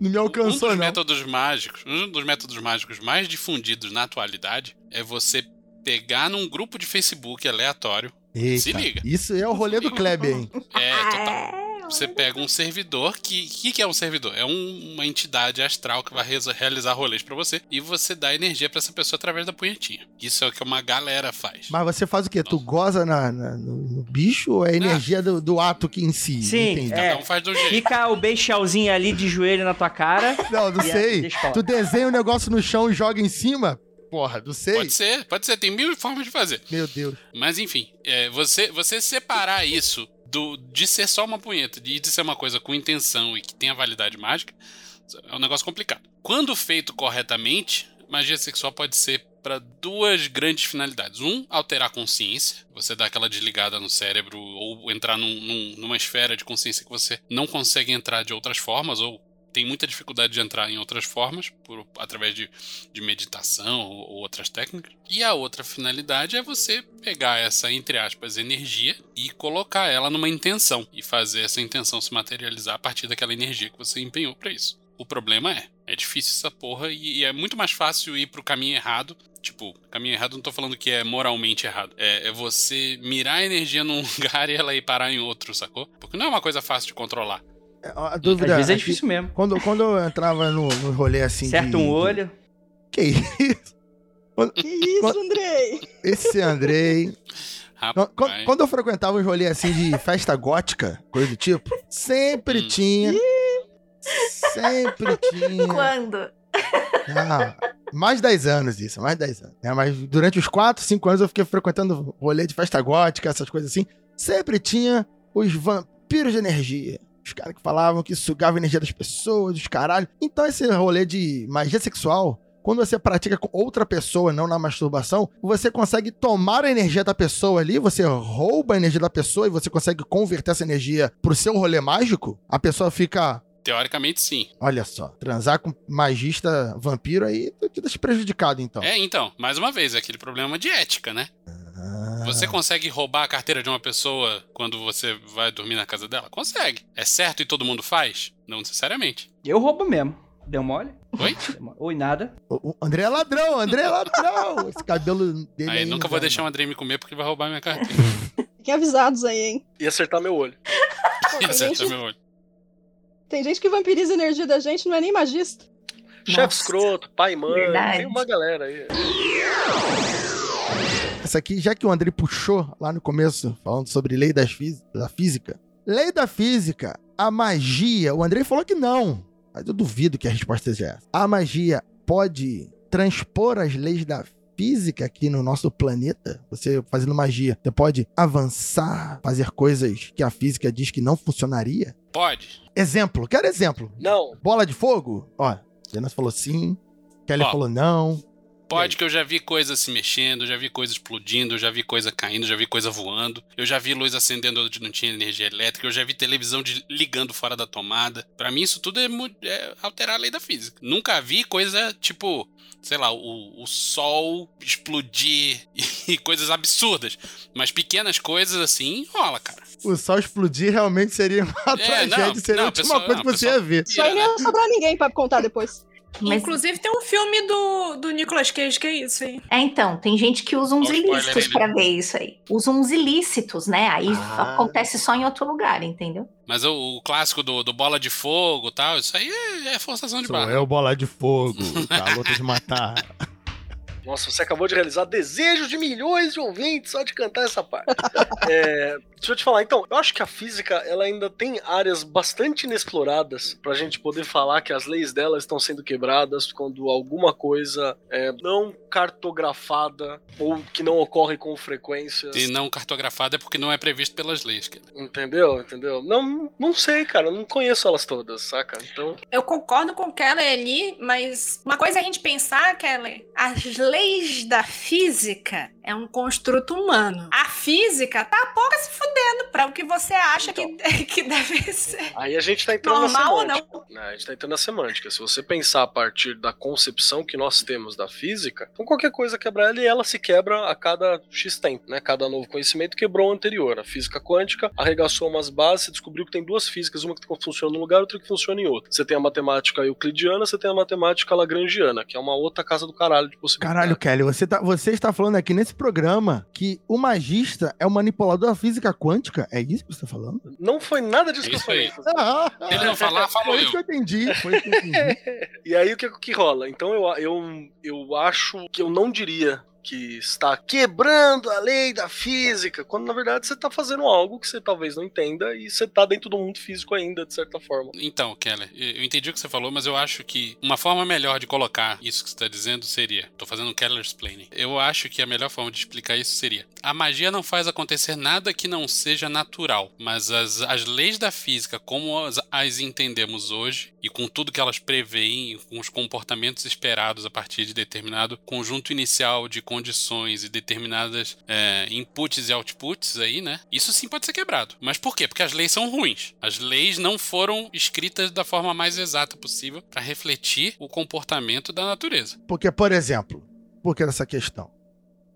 Não me Um alcançou, dos não. métodos mágicos, um dos métodos mágicos mais difundidos na atualidade é você pegar num grupo de Facebook aleatório. Eita, Se liga. Isso é o rolê do Kleber, hein? É, total. Você pega um servidor que. O que, que é um servidor? É um- uma entidade astral que vai realizar rolês pra você e você dá energia pra essa pessoa através da punhetinha. Isso é o que uma galera faz. Mas você faz o quê? Tu goza na, na- no, no bicho ou é a energia do, do ato que em si? Sim, Entendi. é. Cada um faz de um jeito. Fica o beixalzinho ali de joelho na tua cara. Não, não sei. Tu desenha o negócio no chão e joga em cima? Porra, não sei. Pode ser, pode ser, tem mil formas de fazer. Meu Deus. Mas enfim, é, você, você separar isso do, de ser só uma punheta e de ser uma coisa com intenção e que tenha validade mágica é um negócio complicado. Quando feito corretamente, magia sexual pode ser para duas grandes finalidades. Um, alterar a consciência, você dá aquela desligada no cérebro ou entrar num- num- numa esfera de consciência que você não consegue entrar de outras formas ou tem muita dificuldade de entrar em outras formas, por, através de, de meditação ou, ou outras técnicas. E a outra finalidade é você pegar essa, entre aspas, energia e colocar ela numa intenção e fazer essa intenção se materializar a partir daquela energia que você empenhou para isso. O problema é, é difícil essa porra e, e é muito mais fácil ir pro caminho errado. Tipo, caminho errado não tô falando que é moralmente errado. É, é você mirar a energia num lugar e ela ir parar em outro, sacou? Porque não é uma coisa fácil de controlar. É, A Às dúvida vezes é aqui- difícil mesmo. Quando, quando eu entrava no, no rolê assim Certo de... um olho. Que isso? Que isso, Andrei? Esse Andrei... Quando, Rapaz. quando eu frequentava os rolês assim de festa gótica, coisa do tipo, sempre Hum. tinha. Sempre tinha. Quando? Ah, mais de 10 anos isso, mais de 10 anos. né? mas durante os 4, 5 anos eu fiquei frequentando rolê de festa gótica, essas coisas assim. Sempre tinha os vampiros de energia. Os caras que falavam que sugavam a energia das pessoas, os caralho. Então esse rolê de magia sexual, quando você pratica com outra pessoa, não na masturbação, você consegue tomar a energia da pessoa ali, você rouba a energia da pessoa e você consegue converter essa energia pro seu rolê mágico. A pessoa fica Teoricamente, sim. Olha só, transar com magista vampiro aí tu te deixa prejudicado, então. É, então, mais uma vez, aquele problema de ética, né? Ah. Você consegue roubar a carteira de uma pessoa quando você vai dormir na casa dela? Consegue. É certo e todo mundo faz? Não necessariamente. Eu roubo mesmo. Deu mole? Oi? Oi, nada. O, o André é ladrão, André é ladrão. Esse cabelo dele Aí aí. nunca vou deixar o. Andrei me comer porque ele vai roubar minha carteira. Fiquem avisados aí, hein? E acertar meu olho. E acerta meu olho. Tem gente que vampiriza a energia da gente, não é nem magista. Chefe escroto, pai e mãe. Verdade. Tem uma galera aí. Essa aqui, já que o André puxou lá no começo, falando sobre lei das fí- da física. Lei da física, a magia, o André falou que não. Mas eu duvido que a resposta seja essa. A magia pode transpor as leis da física aqui no nosso planeta? Você fazendo magia, você pode avançar, fazer coisas que a física diz que não funcionaria? Pode. Exemplo, quero exemplo. Não, Bola de fogo? Ó, Jonas falou sim, Kelly Ó. falou não. Pode que eu já vi coisa se mexendo, já vi coisa explodindo, já vi coisa caindo, já vi coisa voando. Eu já vi luz acendendo onde não tinha energia elétrica, eu já vi televisão de- ligando fora da tomada. Pra mim isso tudo é, é alterar a lei da física. Nunca vi coisa tipo, sei lá, o, o sol explodir e, coisas absurdas. Mas pequenas coisas assim, rola, cara. O sol explodir realmente seria uma É, tragédia, não, seria não, a última pessoal- coisa que não, você pessoal- ia ver. Isso aí não ia sobrar ninguém pra contar depois. Mas- Inclusive tem um filme do, do Nicolas Cage que é isso aí. É, então, tem gente que usa uns ilícitos aí, né? pra ver isso aí. Usa uns ilícitos, né? Aí Ah. acontece só em outro lugar, entendeu? Mas o, o clássico do, do bola de fogo e tal, isso aí é, é forçação de barra. eu, bola de fogo, tá luta de matar. Nossa, você acabou de realizar desejos de milhões de ouvintes só de cantar essa parte. É, deixa eu te falar, então, eu acho que a física ela ainda tem áreas bastante inexploradas pra gente poder falar que as leis dela estão sendo quebradas quando alguma coisa é não cartografada ou que não ocorre com frequência. E não cartografado é porque não é previsto pelas leis. cara. Entendeu? Entendeu? Não, não sei, cara, eu não conheço elas todas, saca? Então, Eu concordo com o Keller ali, mas uma coisa é a gente pensar, Keller, as leis da física é um construto humano. A física tá pouco se fudendo pra o que você acha que, que deve ser. aí a gente tá entrando Normal na ou semântica. né? A gente tá entrando na semântica. Se você pensar a partir da concepção que nós temos da física, então qualquer coisa quebrar ela e ela se quebra a cada X tempo, né? Cada novo conhecimento quebrou o anterior. A física quântica arregaçou umas bases e descobriu que tem duas físicas, uma que funciona num lugar, outra que funciona em outro. Você tem a matemática euclidiana, você tem a matemática lagrangiana, que é uma outra casa do caralho de possibilidades. Caralho, Kelly, você, tá, você está falando aqui nesse programa que o magista é o manipulador da física quântica? É isso que você está falando? Não foi nada disso que eu Isso falei. aí. Se ele não falar, falo Foi isso eu. que eu entendi. Foi isso que eu entendi. E aí o que, que rola? Então eu, eu, eu acho que eu não diria que está quebrando a lei da física, quando na verdade você está fazendo algo que você talvez não entenda e você está dentro do mundo físico ainda, de certa forma. Então, Keller, eu entendi o que você falou, mas eu acho que uma forma melhor de colocar isso que você está dizendo seria. Tô fazendo um Keller explaining. Eu acho que a melhor forma de explicar isso seria: a magia não faz acontecer nada que não seja natural, mas as, as leis da física, como as, as entendemos hoje, e com tudo que elas preveem, com os comportamentos esperados a partir de determinado conjunto inicial de condições e determinadas é, inputs e outputs aí, né? Isso sim pode ser quebrado. Mas por quê? Porque as leis são ruins. As leis não foram escritas da forma mais exata possível para refletir o comportamento da natureza. Porque, por exemplo, por que dessa questão?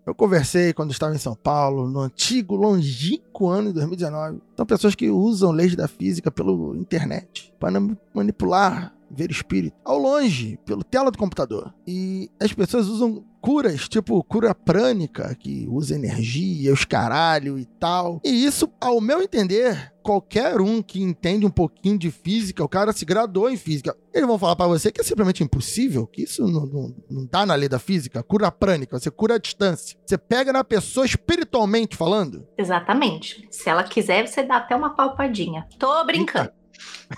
Eu conversei quando estava em São Paulo, no antigo, longínquo ano de 2019. São pessoas que usam leis da física pela internet para manipular, ver espírito, ao longe, pelo tela do computador. E as pessoas usam curas, tipo cura prânica, que usa energia, os caralho e tal. E isso, ao meu entender, qualquer um que entende um pouquinho de física, o cara se graduou em física, eles vão falar pra você que é simplesmente impossível, que isso não, não, não tá na lei da física. Cura prânica, você cura a distância. Você pega na pessoa espiritualmente falando. Exatamente. Se ela quiser, você dá até uma palpadinha. Tô brincando.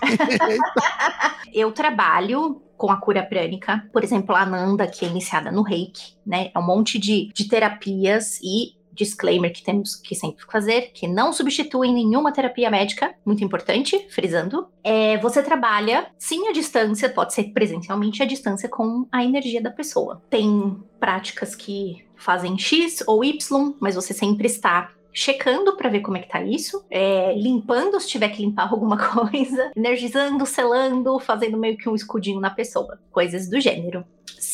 Eu trabalho com a cura prânica, por exemplo, a Ananda, que é iniciada no reiki, né? É um monte de, de terapias e disclaimer que temos que sempre fazer, que não substituem nenhuma terapia médica, muito importante, frisando. É, você trabalha, sim, à distância, pode ser presencialmente à distância com a energia da pessoa. Tem práticas que fazem X ou Y, mas você sempre está checando para ver como é que tá isso, é, limpando se tiver que limpar alguma coisa, energizando, selando, fazendo meio que um escudinho na pessoa, coisas do gênero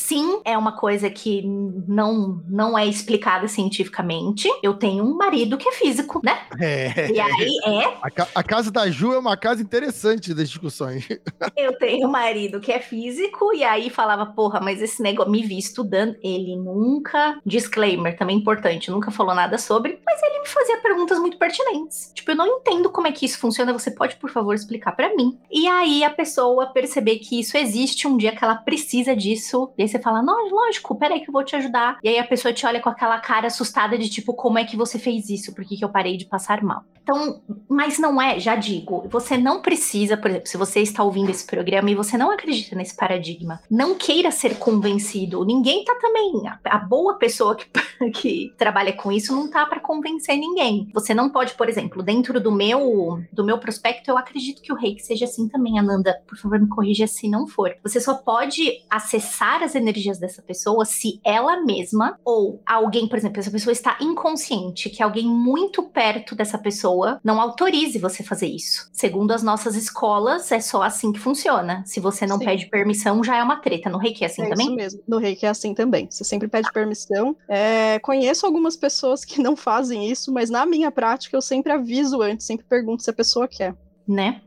sim, é uma coisa que não, não é explicada cientificamente. Eu tenho um marido que é físico, né? É. E aí é. A, ca- a casa da Ju é uma casa interessante das discussões. Eu tenho um marido que é físico, e aí falava, porra, mas esse negócio, me vi estudando. Ele nunca, disclaimer, também importante, nunca falou nada sobre, mas ele me fazia perguntas muito pertinentes. Tipo, eu não entendo como é que isso funciona, você pode, por favor, explicar pra mim? E aí a pessoa perceber que isso existe um dia que ela precisa disso, e aí você fala, não, lógico, peraí que eu vou te ajudar. E aí a pessoa te olha com aquela cara assustada de tipo, como é que você fez isso? Por que, que eu parei de passar mal? Então, mas não é, já digo, você não precisa, por exemplo, se você está ouvindo esse programa e você não acredita nesse paradigma, não queira ser convencido. Ninguém tá também. A, a boa pessoa que, que trabalha com isso não tá para convencer ninguém. Você não pode, por exemplo, dentro do meu do meu prospecto, eu acredito que o reiki seja assim também, Ananda. Por favor, me corrija se não for. Você só pode acessar as energias dessa pessoa se ela mesma ou alguém, por exemplo, essa pessoa está inconsciente, que alguém muito perto dessa pessoa não autorize você fazer isso. Segundo as nossas escolas, é só assim que funciona. Se você não Sim. pede permissão, já é uma treta. No reiki é assim é também? isso mesmo. No reiki é assim também. Você sempre pede permissão. É, conheço algumas pessoas que não fazem isso, mas na minha prática eu sempre aviso antes, sempre pergunto se a pessoa quer. né?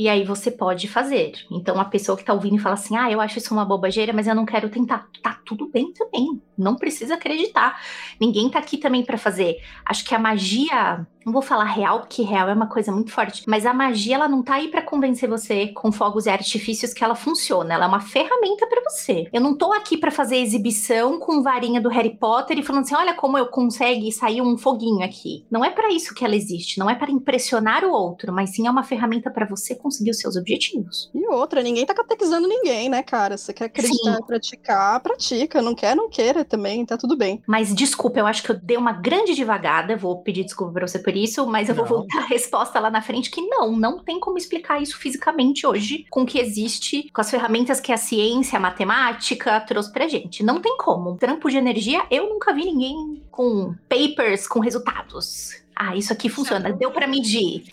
E aí você pode fazer. Então a pessoa que tá ouvindo e fala assim: "Ah, eu acho isso uma bobageira, mas eu não quero tentar". Tá tudo bem também. Não precisa acreditar. Ninguém tá aqui também pra fazer. Acho que a magia, não vou falar real, porque real é uma coisa muito forte, mas a magia ela não tá aí pra convencer você com fogos e artifícios que ela funciona. Ela é uma ferramenta pra você. Eu não tô aqui pra fazer exibição com varinha do Harry Potter e falando assim: "Olha como eu consegui sair um foguinho aqui". Não é pra isso que ela existe, não é para impressionar o outro, mas sim é uma ferramenta pra você conseguir os seus objetivos. E outra, ninguém tá catequizando ninguém, né, cara? Você quer acreditar, Sim. praticar, pratica. Não quer, não queira também, tá tudo bem. Mas desculpa, eu acho que eu dei uma grande devagada, vou pedir desculpa pra você por isso, mas eu vou Não. voltar a resposta lá na frente que não, não tem como explicar isso fisicamente hoje com o que existe, com as ferramentas que a ciência, a matemática trouxe pra gente. Não tem como. Trampo de energia, eu nunca vi ninguém com papers com resultados. Ah, isso aqui funciona, deu pra medir.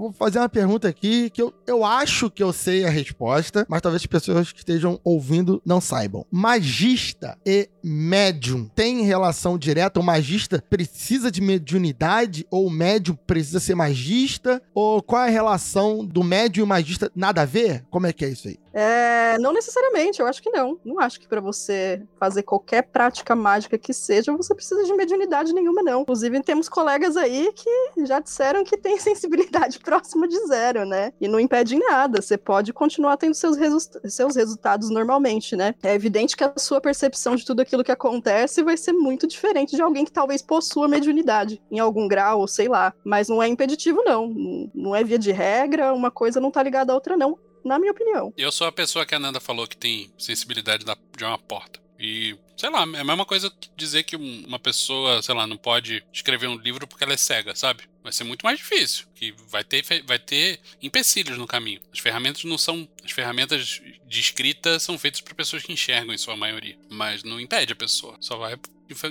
Vou fazer uma pergunta aqui que eu, eu acho que eu sei a resposta, mas talvez as pessoas que estejam ouvindo não saibam. Magista e médium têm relação direta? O magista precisa de mediunidade? Ou o médium precisa ser magista? Ou qual é a relação do médium e magista? Nada a ver? Como é que é isso aí? É, não necessariamente, eu acho que não. Não acho que pra você fazer qualquer prática mágica que seja, você precisa de mediunidade nenhuma, não. Inclusive, temos colegas aí que já disseram que tem sensibilidade próxima de zero, né? E não impede nada. Você pode continuar tendo seus, resu- seus resultados normalmente, né? É evidente que a sua percepção de tudo aquilo que acontece vai ser muito diferente de alguém que talvez possua mediunidade em algum grau, ou sei lá. Mas não é impeditivo. Não- Não é via de regra, uma coisa não tá ligada à outra, não. Na minha opinião. Eu sou a pessoa que a Nanda falou que tem sensibilidade da- de uma porta. E, sei lá, é a mesma coisa que dizer que um- uma pessoa, sei lá, não pode escrever um livro porque ela é cega, sabe? Vai ser muito mais difícil. Que vai ter, vai ter empecilhos no caminho. As ferramentas não são. As ferramentas de escrita são feitas para pessoas que enxergam, em sua maioria. Mas não impede a pessoa. Só vai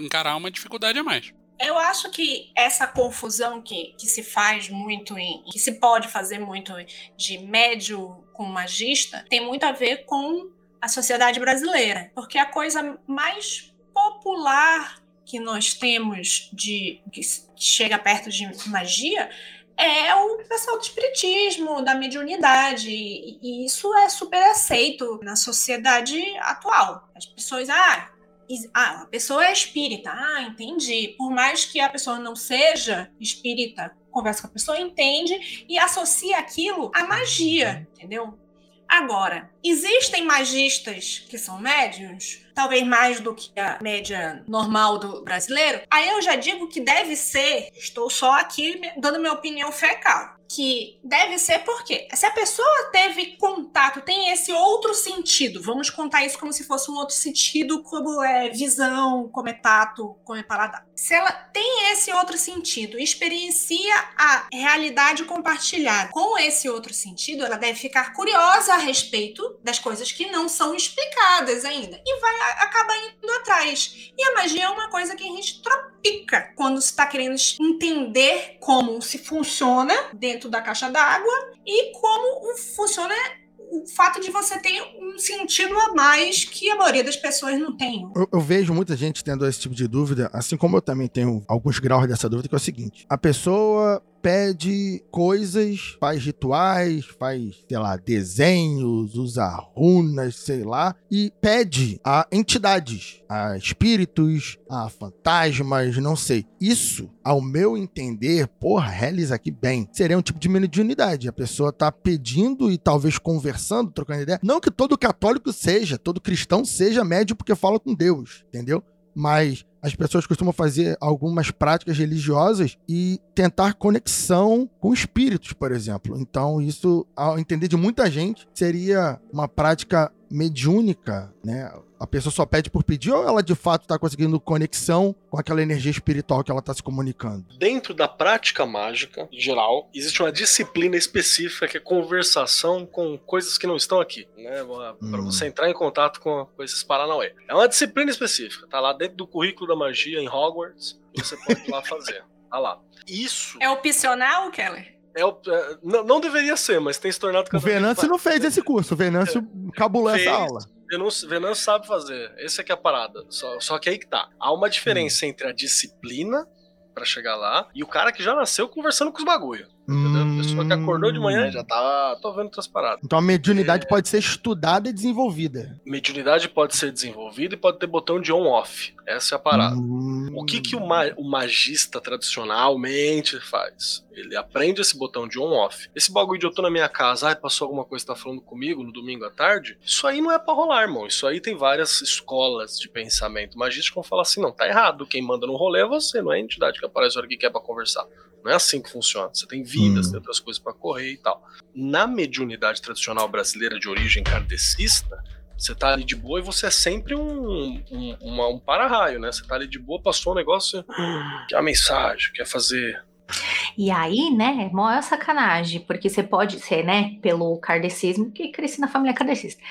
encarar uma dificuldade a mais. Eu acho que essa confusão que, que se faz muito em. que se pode fazer muito de médio com magista tem muito a ver com a sociedade brasileira. Porque a coisa mais popular que nós temos de. que chega perto de magia é o pessoal do espiritismo, da mediunidade. E isso é super aceito na sociedade atual. As pessoas, ah, ah, a pessoa é espírita. Ah, entendi. Por mais que a pessoa não seja espírita, conversa com a pessoa, entende e associa aquilo à magia, entendeu? Agora, existem magistas que são médiums, talvez mais do que a média normal do brasileiro. Aí eu já digo que deve ser, estou só aqui dando minha opinião fecal, que deve ser porque se a pessoa teve contato, tem esse outro sentido, vamos contar isso como se fosse um outro sentido, como é visão, como é tato, como é paladar. Se ela tem esse outro sentido, experiencia a realidade compartilhada com esse outro sentido, ela deve ficar curiosa a respeito das coisas que não são explicadas ainda e vai acabar indo atrás. E a magia é uma coisa que a gente tropica quando está querendo entender como se funciona dentro da caixa d'água e como funciona o fato de você ter um sentido a mais que a maioria das pessoas não tem. Eu, eu vejo muita gente tendo esse tipo de dúvida, assim como eu também tenho alguns graus dessa dúvida, que é o seguinte: a pessoa pede coisas, faz rituais, faz, sei lá, desenhos, usa runas, sei lá, e pede a entidades, a espíritos, a fantasmas, não sei. Isso, ao meu entender, porra, realiza aqui bem. Seria um tipo de mediunidade. A pessoa tá pedindo e talvez conversando, trocando ideia. Não que todo católico seja, todo cristão seja médio porque fala com Deus, entendeu? Mas as pessoas costumam fazer algumas práticas religiosas e tentar conexão com espíritos, por exemplo. Então, isso, ao entender de muita gente, seria uma prática mediúnica, né? A pessoa só pede por pedir ou ela de fato está conseguindo conexão com aquela energia espiritual que ela está se comunicando? Dentro da prática mágica, em geral, existe uma disciplina específica que é conversação com coisas que não estão aqui, né? Para Hum. você entrar em contato com, com esses Paranauê. É uma disciplina específica, tá lá dentro do currículo da magia em Hogwarts, você pode ir lá fazer. Tá lá. Isso É opcional, Keller? é o. é, não, não deveria ser, mas tem se tornado O cada vez Venâncio não fez esse curso, o Venâncio cabulou Fez. essa aula. Venâncio, Venâncio sabe fazer. Essa é que é a parada. Só, só que aí que tá. Há uma diferença Hum. entre a disciplina pra chegar lá e o cara que já nasceu conversando com os bagulho. A pessoa que acordou de manhã e já tá. tô vendo outras paradas. Então a mediunidade É. pode ser estudada e desenvolvida. Mediunidade pode ser desenvolvida e pode ter botão de on-off. Essa é a parada. Hum. O que, que o, ma- o magista tradicionalmente faz? Ele aprende esse botão de on-off. Esse bagulho de eu tô na minha casa, ai, passou alguma coisa que tá falando comigo no domingo à tarde. Isso aí não é pra rolar, irmão. Isso aí tem várias escolas de pensamento magístico que vão falar assim: não, tá errado. Quem manda no rolê é você, não é a entidade que aparece na hora que quer pra conversar. Não é assim que funciona. Você tem vidas, Hum. tem outras coisas pra correr e tal. Na mediunidade tradicional brasileira de origem kardecista, você tá ali de boa e você é sempre um, um, uma- um para-raio, né? Você tá ali de boa, passou um negócio, quer a mensagem, quer fazer. E aí, né, é maior sacanagem, porque você pode ser, né, pelo kardecismo, que cresci na família kardecista.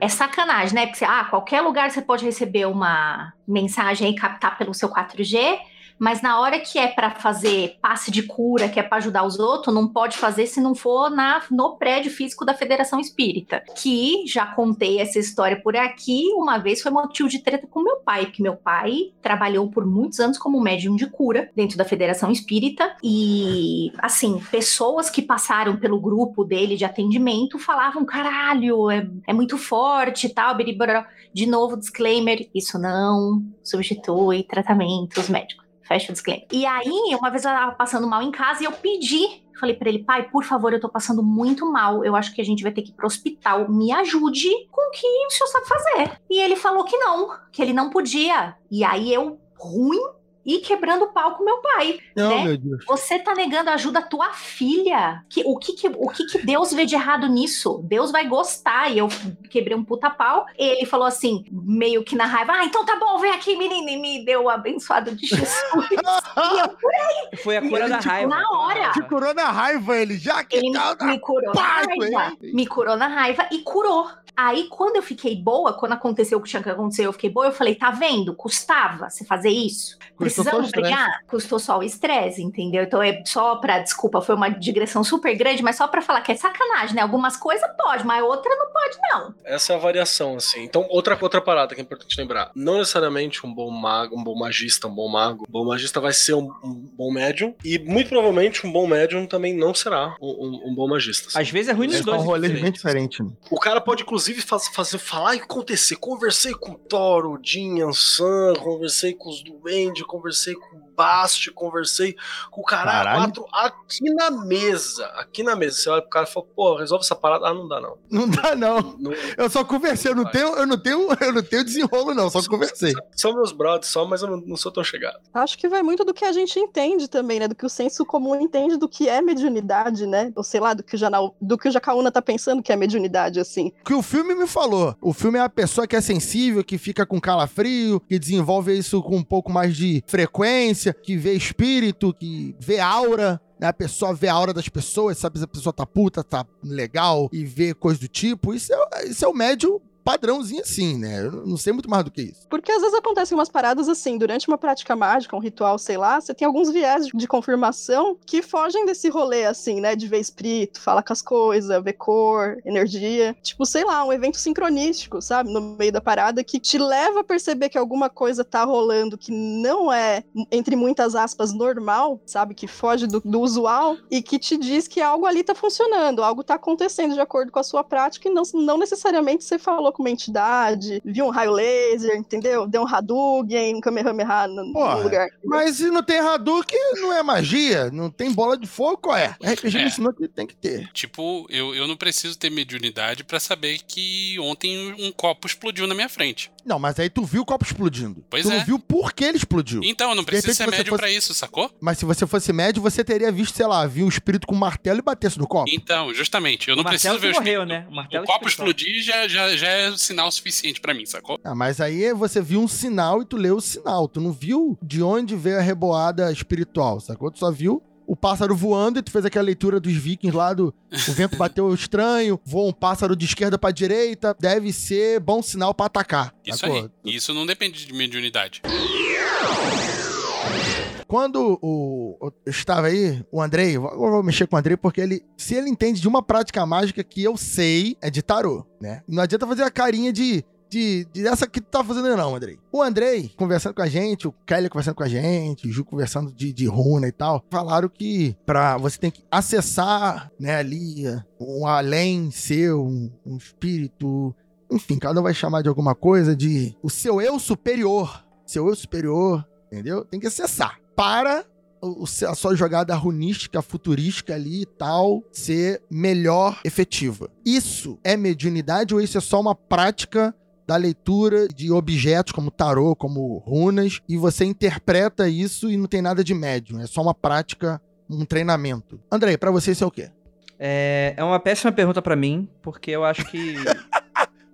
É sacanagem, né? Porque, você, ah, qualquer lugar você pode receber uma mensagem e captar pelo seu 4G, mas na hora que é pra fazer passe de cura, que é pra ajudar os outros, não pode fazer se não for na, no prédio físico da Federação Espírita. Que já contei essa história por aqui, uma vez foi motivo de treta com meu pai, porque meu pai trabalhou por muitos anos como médium de cura dentro da Federação Espírita e, assim, pessoas que passaram pelo grupo dele de atendimento falavam: caralho, é, é muito forte tal, biriboró. De novo, disclaimer: isso não substitui tratamentos médicos. Fecha o disclaimer. E aí, uma vez eu tava passando mal em casa e eu pedi. Falei pra ele, pai, por favor, eu tô passando muito mal. Eu acho que a gente vai ter que ir pro hospital. Me ajude com o que o senhor sabe fazer. E ele falou que não, que ele não podia. E aí eu, ruim e quebrando o pau com meu pai. Não, né? meu Deus. Você tá negando a ajuda à tua filha. Que, o que, que, o que, que Deus vê de errado nisso? Deus vai gostar. E eu quebrei um puta pau. Ele falou assim, meio que na raiva: Ah, então tá bom, vem aqui, menina. E me deu o abençoado de Jesus. e eu, Foi a cura Ele, da tipo, raiva. na hora. Te curou na raiva ele, já que ele tá me, me curou na raiva. hein? Me curou na raiva e curou. Aí, quando eu fiquei boa, quando aconteceu o que tinha que acontecer, eu fiquei boa, eu falei, tá vendo? Custava você fazer isso? O Precisamos brigar? Custou só o estresse, entendeu? Então é só pra, desculpa, foi uma digressão super grande, mas só pra falar que é sacanagem, né? Algumas coisas pode, mas outra não pode, não. Essa é a variação, assim. Então, outra, outra parada que é importante lembrar. Não necessariamente um bom mago, um bom magista, um bom mago. Um bom magista vai ser um, um bom médium. E muito provavelmente um bom médium também não será um, um- um bom magista. Às vezes é ruim nos É dois. um rolê bem diferente. Né? O cara pode, inclusive, faz- fazer, falar e acontecer. Conversei com o Thor, o Jin Yansan, conversei com os Duende, conversei com o Bast, conversei com o cara Caralho. 4 aqui na mesa. Aqui na mesa. Você olha pro cara e fala, pô, resolve essa parada. Ah, não dá, não. Não dá, não. Não- Eu só conversei, eu não tenho, eu não tenho, eu não tenho desenrolo, não, só conversei. São meus brothers só, mas eu não, não sou tão chegado. Acho que vai muito do que a gente entende também, né? Do que o senso comum entende do que é mediunidade, né? Ou sei lá, do que o, Janau, do que o Jacaúna tá pensando que é mediunidade, assim. O que o filme me falou. O filme é a pessoa que é sensível, que fica com calafrio, que desenvolve isso com um pouco mais de frequência, que vê espírito, que vê aura. Né? A pessoa vê a aura das pessoas, sabe se a pessoa tá puta, tá legal, e vê coisa do tipo. Isso é, isso é o médio padrãozinho assim, né? Eu não sei muito mais do que isso. Porque às vezes acontecem umas paradas assim, durante uma prática mágica, um ritual, sei lá, você tem alguns viés de, confirmação que fogem desse rolê, assim, né? De ver espírito, falar com as coisas, ver cor, energia. Tipo, sei lá, um evento sincronístico, sabe? No meio da parada que te leva a perceber que alguma coisa tá rolando que não é, entre muitas aspas, normal, sabe? Que foge do, do usual e que te diz que algo ali tá funcionando, algo tá acontecendo de acordo com a sua prática e não, não necessariamente você falou com uma entidade, viu um raio laser, entendeu? Deu um Hadouken, um Kamehameha no, Porra, no lugar. Mas se não tem Hadouken, não é magia, não tem bola de fogo, qual é? RPG me É. ensinou que tem que ter. Tipo, eu, eu não preciso ter mediunidade pra saber que ontem um copo explodiu na minha frente. Não, mas aí tu viu o copo explodindo. Pois tu é. não viu por que ele explodiu. Então, eu não preciso ser você médium fosse- pra isso, sacou? Mas se você fosse médio, você teria visto, sei lá, viu um espírito com um martelo e batesse no copo. Então, justamente, eu não o martelo preciso ver que o morreu, espírito. né? O martelo O copo explodir já, já, já é sinal suficiente pra mim, sacou? Ah, mas aí você viu um sinal e tu leu o sinal. Tu não viu de onde veio a reboada espiritual, sacou? Tu só viu o pássaro voando e tu fez aquela leitura dos vikings lá do o vento bateu estranho, voa um pássaro de esquerda pra direita, deve ser bom sinal pra atacar. Isso sacou? aí. Isso não depende de mediunidade. Quando o, o- eu estava aí, o Andrei, eu vou vou mexer com o Andrei porque ele, se ele entende de uma prática mágica que eu sei, é de tarô, né? Não adianta fazer a carinha de, de, de que tu tá fazendo não, Andrei. O Andrei, conversando com a gente, o Kelly conversando com a gente, o Ju conversando de, de runa e tal, falaram que pra você tem que acessar, né, ali, um além seu, um, um espírito, enfim, cada um vai chamar de alguma coisa, de o seu eu superior, seu eu superior, entendeu? Tem que acessar para a sua jogada runística, futurística ali e tal, ser melhor efetiva. Isso é mediunidade ou isso é só uma prática da leitura de objetos como tarô, como runas, e você interpreta isso e não tem nada de médium, é só uma prática, um treinamento. Andrei, pra você isso é o quê? É, é uma péssima pergunta pra mim, porque eu acho que.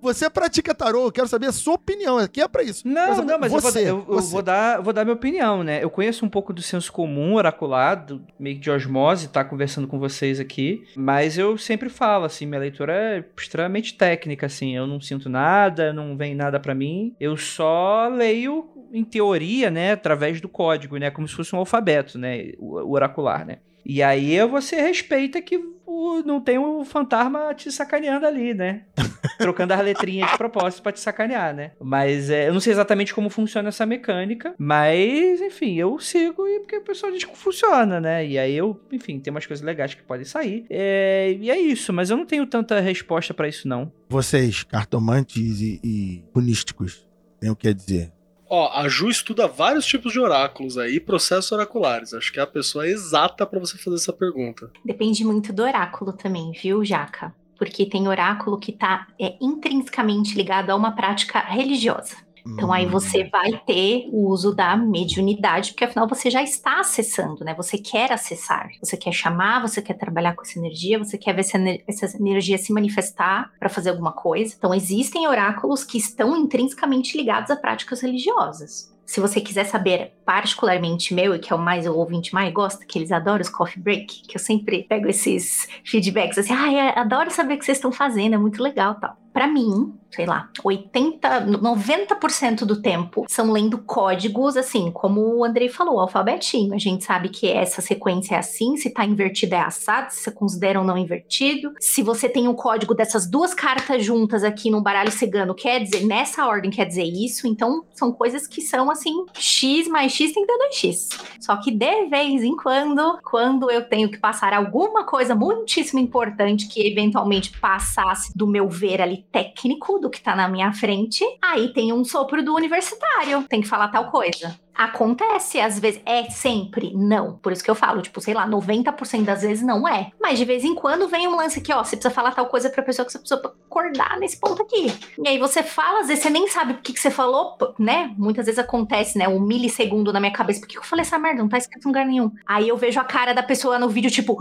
Você pratica tarô, eu quero saber a sua opinião, aqui é pra isso. Não, saber não, mas eu, vou, você, eu- eu você. vou dar, vou dar minha opinião, né? Eu conheço um pouco do senso comum oracular, do, meio que de osmose, tá conversando com vocês aqui, mas eu sempre falo, assim, minha leitura é extremamente técnica, assim, eu não sinto nada, não vem nada pra mim, eu só leio, em teoria, né, através do código, né, como se fosse um alfabeto, né, o oracular, né. E aí você respeita que o- não tem um fantasma te sacaneando ali, né? Trocando as letrinhas de propósito pra te sacanear, né? Mas é, eu não sei exatamente como funciona essa mecânica, mas enfim, eu sigo e porque o pessoal diz que funciona, né? E aí eu, enfim, tem umas coisas legais que podem sair. É, e é isso, mas eu não tenho tanta resposta pra isso, não. Vocês, cartomantes e, e runísticos, tem o que dizer? Ó, a Ju estuda vários tipos de oráculos aí, processos oraculares. Acho que é a pessoa exata pra você fazer essa pergunta. Depende muito do oráculo também, viu, Jaca? Porque tem oráculo que tá é, intrinsecamente ligado a uma prática religiosa. Então aí Hum. você vai ter o uso da mediunidade, porque afinal você já está acessando, né? Você quer acessar, você quer chamar, você quer trabalhar com essa energia, você quer ver essa, ener- essa energia se manifestar para fazer alguma coisa. Então existem oráculos que estão intrinsecamente ligados a práticas religiosas. Se você quiser saber particularmente meu, e que é o mais o ouvinte mais gosta, que eles adoram os coffee break, que eu sempre pego esses feedbacks assim, ah, adoro saber o que vocês estão fazendo, é muito legal tal. Pra mim, sei lá, 80, 90% do tempo são lendo códigos, assim, como o Andrei falou, alfabetinho. A gente sabe que essa sequência é assim, se tá invertido é assado, se você considera ou não invertido. Se você tem o um código dessas duas cartas juntas aqui no baralho cigano, quer dizer, nessa ordem quer dizer isso. Então, são coisas que são, assim, X mais X tem que dar 2X. Só que de vez em quando, quando eu tenho que passar alguma coisa muitíssimo importante que eventualmente passasse do meu ver ali técnico, do que tá na minha frente, aí tem um sopro do universitário, tem que falar tal coisa. Acontece, às vezes. É sempre? Não. Por isso que eu falo, tipo, sei lá, 90% das vezes não é. Mas de vez em quando vem um lance aqui, ó, você precisa falar tal coisa pra pessoa que você precisa acordar nesse ponto aqui. E aí você fala, às vezes você nem sabe o que, que você falou, né? Muitas vezes acontece, né? Um milissegundo na minha cabeça. Por que eu falei essa merda? Não tá escrito em lugar nenhum. Aí eu vejo a cara da pessoa no vídeo, tipo,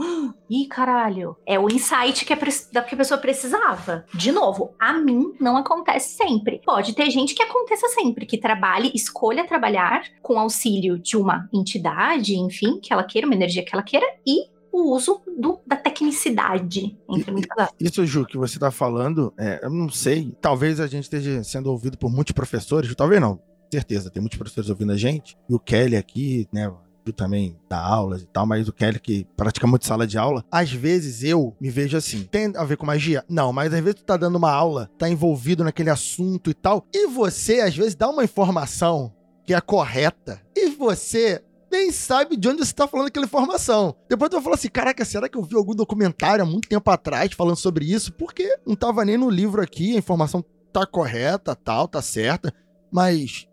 ih, caralho. É o insight que a, que a pessoa precisava. De novo, a mim não acontece sempre. Pode ter gente que aconteça sempre, que trabalhe, escolha trabalhar com auxílio de uma entidade, enfim, que ela queira, uma energia que ela queira, e o uso do, da tecnicidade, Isso, Ju, que você está falando, é, eu não sei, talvez a gente esteja sendo ouvido por muitos professores, talvez não, certeza, tem muitos professores ouvindo a gente, e o Kelly aqui, né, Ju também dá aulas e tal, mas o Kelly que pratica muito sala de aula, às vezes eu me vejo assim, tem a ver com magia? Não, mas às vezes tu tá dando uma aula, tá envolvido naquele assunto e tal, e você às vezes dá uma informação que é correta, e você nem sabe de onde você está falando aquela informação. Depois tu vai falar assim: caraca, será que eu vi algum documentário há muito tempo atrás falando sobre isso? Porque não tava nem no livro aqui, a informação tá correta, tal, tá certa, mas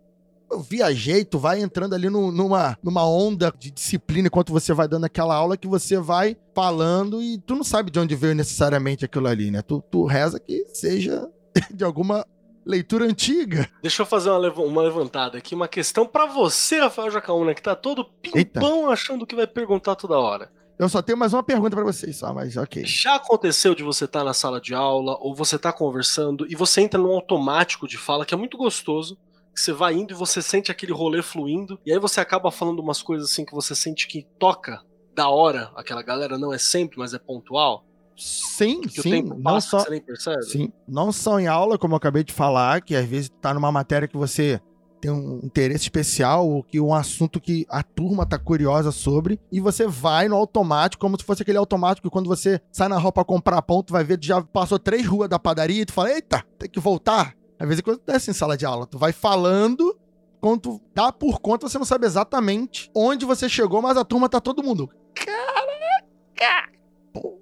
eu viajei, tu vai entrando ali no, numa, numa onda de disciplina enquanto você vai dando aquela aula que você vai falando e tu não sabe de onde veio necessariamente aquilo ali, né? Tu, tu reza que seja de alguma leitura antiga. Deixa eu fazer uma, uma levantada aqui, uma questão para você, Rafael Jacaúna, que tá todo pimpão Eita. achando que vai perguntar toda hora. Eu só tenho mais uma pergunta para vocês, só, mas ok. Já aconteceu de você estar tá na sala de aula ou você tá conversando e você entra num automático de fala que é muito gostoso, que você vai indo e você sente aquele rolê fluindo, e aí você acaba falando umas coisas assim que você sente que toca da hora aquela galera, não é sempre, mas é pontual. Sim, que sim. não só, Sim, não só em aula, como eu acabei de falar, que às vezes tá numa matéria que você tem um interesse especial, ou que um assunto que a turma tá curiosa sobre, e você vai no automático, como se fosse aquele automático que quando você sai na rua pra comprar pão, tu vai ver, tu já passou três ruas da padaria e tu fala, eita, tem que voltar. Às vezes acontece em sala de aula, tu vai falando, quando tu dá por conta, você não sabe exatamente onde você chegou, mas a turma tá todo mundo. Caraca! Pô,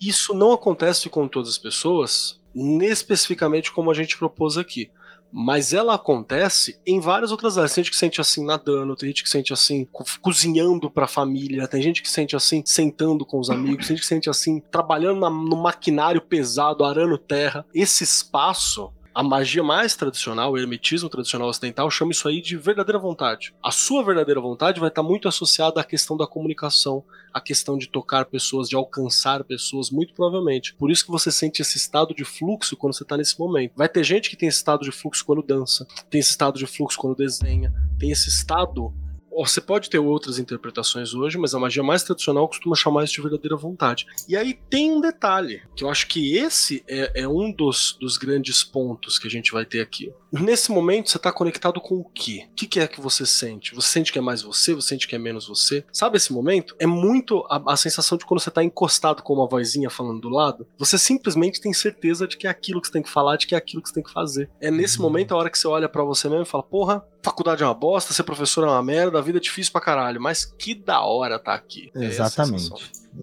Isso não acontece com todas as pessoas, especificamente como a gente propôs aqui. Mas ela acontece em várias outras áreas. Tem gente que sente assim nadando, tem gente que sente assim co cozinhando pra família, tem gente que sente assim sentando com os amigos, tem gente que sente assim trabalhando na, no maquinário pesado, arando terra. Esse espaço a magia mais tradicional, o hermetismo tradicional ocidental, chama isso aí de verdadeira vontade. A sua verdadeira vontade vai estar muito associada à questão da comunicação, à questão de tocar pessoas, de alcançar pessoas, muito provavelmente. Por isso que você sente esse estado de fluxo quando você está nesse momento. Vai ter gente que tem esse estado de fluxo quando dança, tem esse estado de fluxo quando desenha, tem esse estado você pode ter outras interpretações hoje, mas a magia mais tradicional costuma chamar isso de verdadeira vontade. E aí tem um detalhe, que eu acho que esse é, é um dos, dos grandes pontos que a gente vai ter aqui. Nesse momento, você está conectado com o quê? O que, que, é que você sente? Você sente que é mais você? Você sente que é menos você? Sabe esse momento? É muito a, a sensação de quando você está encostado com uma vozinha falando do lado, você simplesmente tem certeza de que é aquilo que você tem que falar, de que é aquilo que você tem que fazer. É nesse uhum. momento a hora que você olha para você mesmo e fala: porra, faculdade é uma bosta, ser professor é uma merda, a vida é difícil pra caralho, mas que da hora tá aqui. É Exatamente.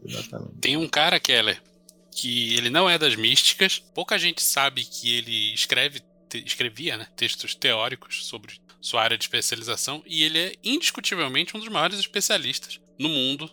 Exatamente. Tem um cara, Keller, que ele não é das místicas, pouca gente sabe que ele escreve, te, escrevia né, textos teóricos sobre sua área de especialização, e ele é indiscutivelmente um dos maiores especialistas no mundo,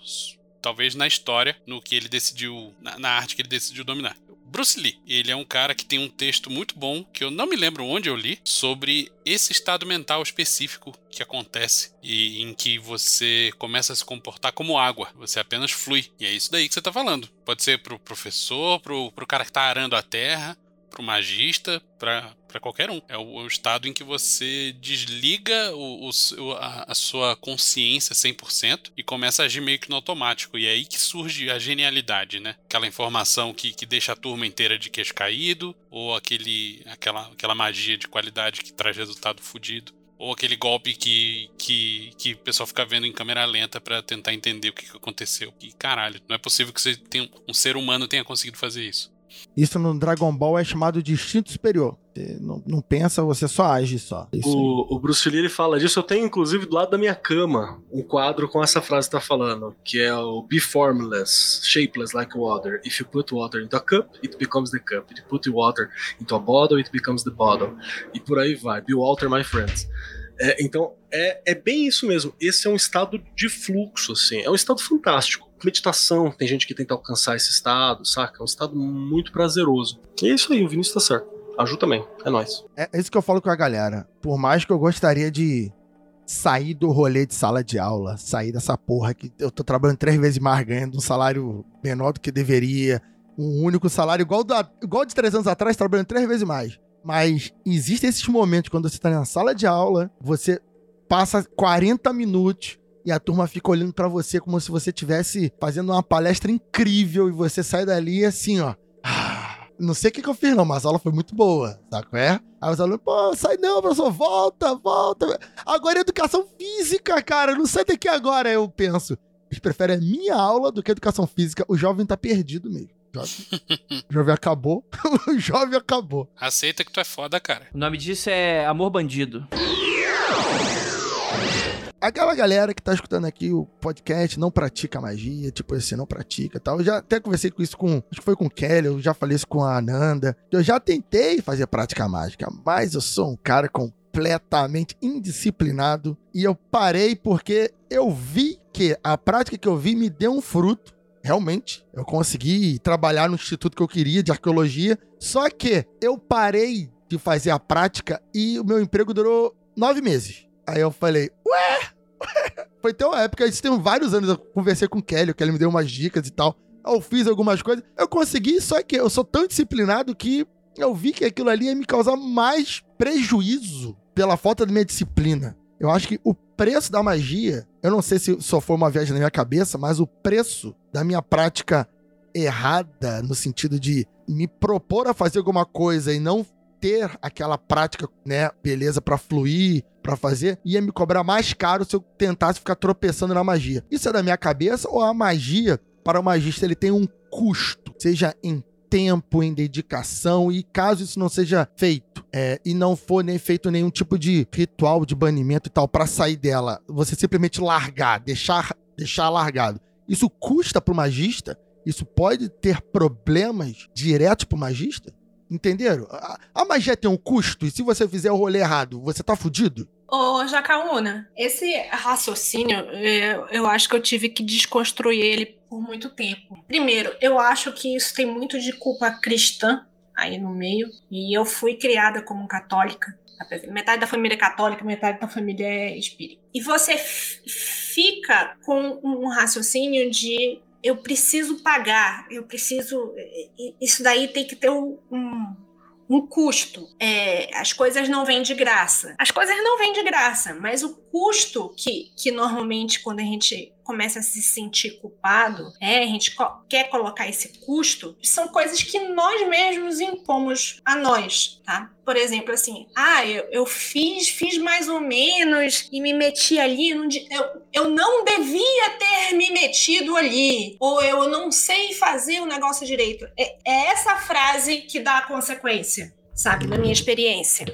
talvez na história, no que ele decidiu, na, na arte que ele decidiu dominar. Bruce Lee. Ele é um cara que tem um texto muito bom, que eu não me lembro onde eu li, sobre esse estado mental específico que acontece e em que você começa a se comportar como água, você apenas flui. E é isso daí que você está falando. Pode ser pro professor, pro, pro cara que está arando a terra, pro magista, pra, pra qualquer um. É o, o estado em que você desliga o, o- a, a sua consciência 100% e começa a agir meio que no automático. E é aí que surge a genialidade, né? Aquela informação que, que deixa a turma inteira de queixo caído, ou aquele, aquela, aquela magia de qualidade que traz resultado fudido. Ou aquele golpe que, que, que o pessoal fica vendo em câmera lenta pra tentar entender o que, que aconteceu. E caralho, não é possível que você tenha, um ser humano tenha conseguido fazer isso. Isso no Dragon Ball é chamado de instinto superior. Você não, não pensa, você só age só. Aí. O, o Bruce Lee ele fala disso. Eu tenho, inclusive, do lado da minha cama, um quadro com essa frase que tá falando, que é o Be formless, shapeless like water. If you put water into a cup, it becomes the cup. If you put water into a bottle, it becomes the bottle. E por aí vai. Be water, my friends. É, então, é, é bem isso mesmo. Esse é um estado de fluxo, assim. É um estado fantástico. Meditação, tem gente que tenta alcançar esse estado, saca? É um estado muito prazeroso. E é isso aí, o Vinícius tá certo. Aju também, é nóis. É isso que eu falo com a galera. Por mais que eu gostaria de sair do rolê de sala de aula, sair dessa porra que eu tô trabalhando três vezes mais, ganhando um salário menor do que deveria, um único salário igual, da, igual de três anos atrás, trabalhando três vezes mais. Mas existem esses momentos quando você tá na sala de aula, você passa 40 minutos e a turma fica olhando pra você como se você estivesse fazendo uma palestra incrível e você sai dali assim, ó. "Ah, Não sei o que, que eu fiz, não, mas a aula foi muito boa, qual é? Aí os alunos, pô, sai não, professor, volta, volta. Agora é educação física, cara, não sai daqui agora. Eu penso, eles preferem a minha aula do que a educação física. O jovem tá perdido mesmo. O jovem, o jovem acabou, o jovem acabou. Aceita que tu é foda, cara. O nome disso é Amor Bandido. Aquela galera que tá escutando aqui o podcast não pratica magia, tipo assim, não pratica tal. Eu já até conversei com isso com. Acho que foi com o Kelly, eu já falei isso com a Ananda. Eu já tentei fazer prática mágica, mas eu sou um cara completamente indisciplinado. E eu parei porque eu vi que a prática que eu vi me deu um fruto. Realmente, eu consegui trabalhar no instituto que eu queria de arqueologia. Só que eu parei de fazer a prática e o meu emprego durou nove meses. Aí eu falei, ué, foi até uma época, isso tem vários anos, eu conversei com o Kelly, o Kelly me deu umas dicas e tal. Eu fiz algumas coisas, eu consegui, só que eu sou tão disciplinado que eu vi que aquilo ali ia me causar mais prejuízo pela falta da minha disciplina. Eu acho que o preço da magia, eu não sei se só foi uma viagem na minha cabeça, mas o preço da minha prática errada, no sentido de me propor a fazer alguma coisa e não ter aquela prática, né, beleza, pra fluir, pra fazer, ia me cobrar mais caro se eu tentasse ficar tropeçando na magia. Isso é da minha cabeça ou a magia, para o magista, ele tem um custo, seja em tempo, em dedicação, e caso isso não seja feito, é, e não for nem feito nenhum tipo de ritual de banimento e tal, pra sair dela, você simplesmente largar, deixar, deixar largado. Isso custa pro magista? Isso pode ter problemas diretos pro magista? Entenderam? A, a magia tem um custo, e se você fizer o rolê errado, você tá fudido? Ô, Jacaúna, esse raciocínio, eu, eu acho que eu tive que desconstruir ele por muito tempo. Primeiro, eu acho que isso tem muito de culpa cristã aí no meio. E eu fui criada como católica. Metade da família é católica, metade da família é espírita. E você fica com um raciocínio de eu preciso pagar, eu preciso. Isso daí tem que ter um, um, um custo. É, as coisas não vêm de graça. As coisas não vêm de graça, mas o custo que, que normalmente quando a gente começa a se sentir culpado, é, a gente co- quer colocar esse custo, são coisas que nós mesmos impomos a nós, tá? Por exemplo, assim, ah, eu, eu fiz, fiz mais ou menos e me meti ali, não eu, eu não devia ter me metido ali, ou eu não sei fazer o negócio direito. É, é essa frase que dá a consequência, sabe, na minha experiência.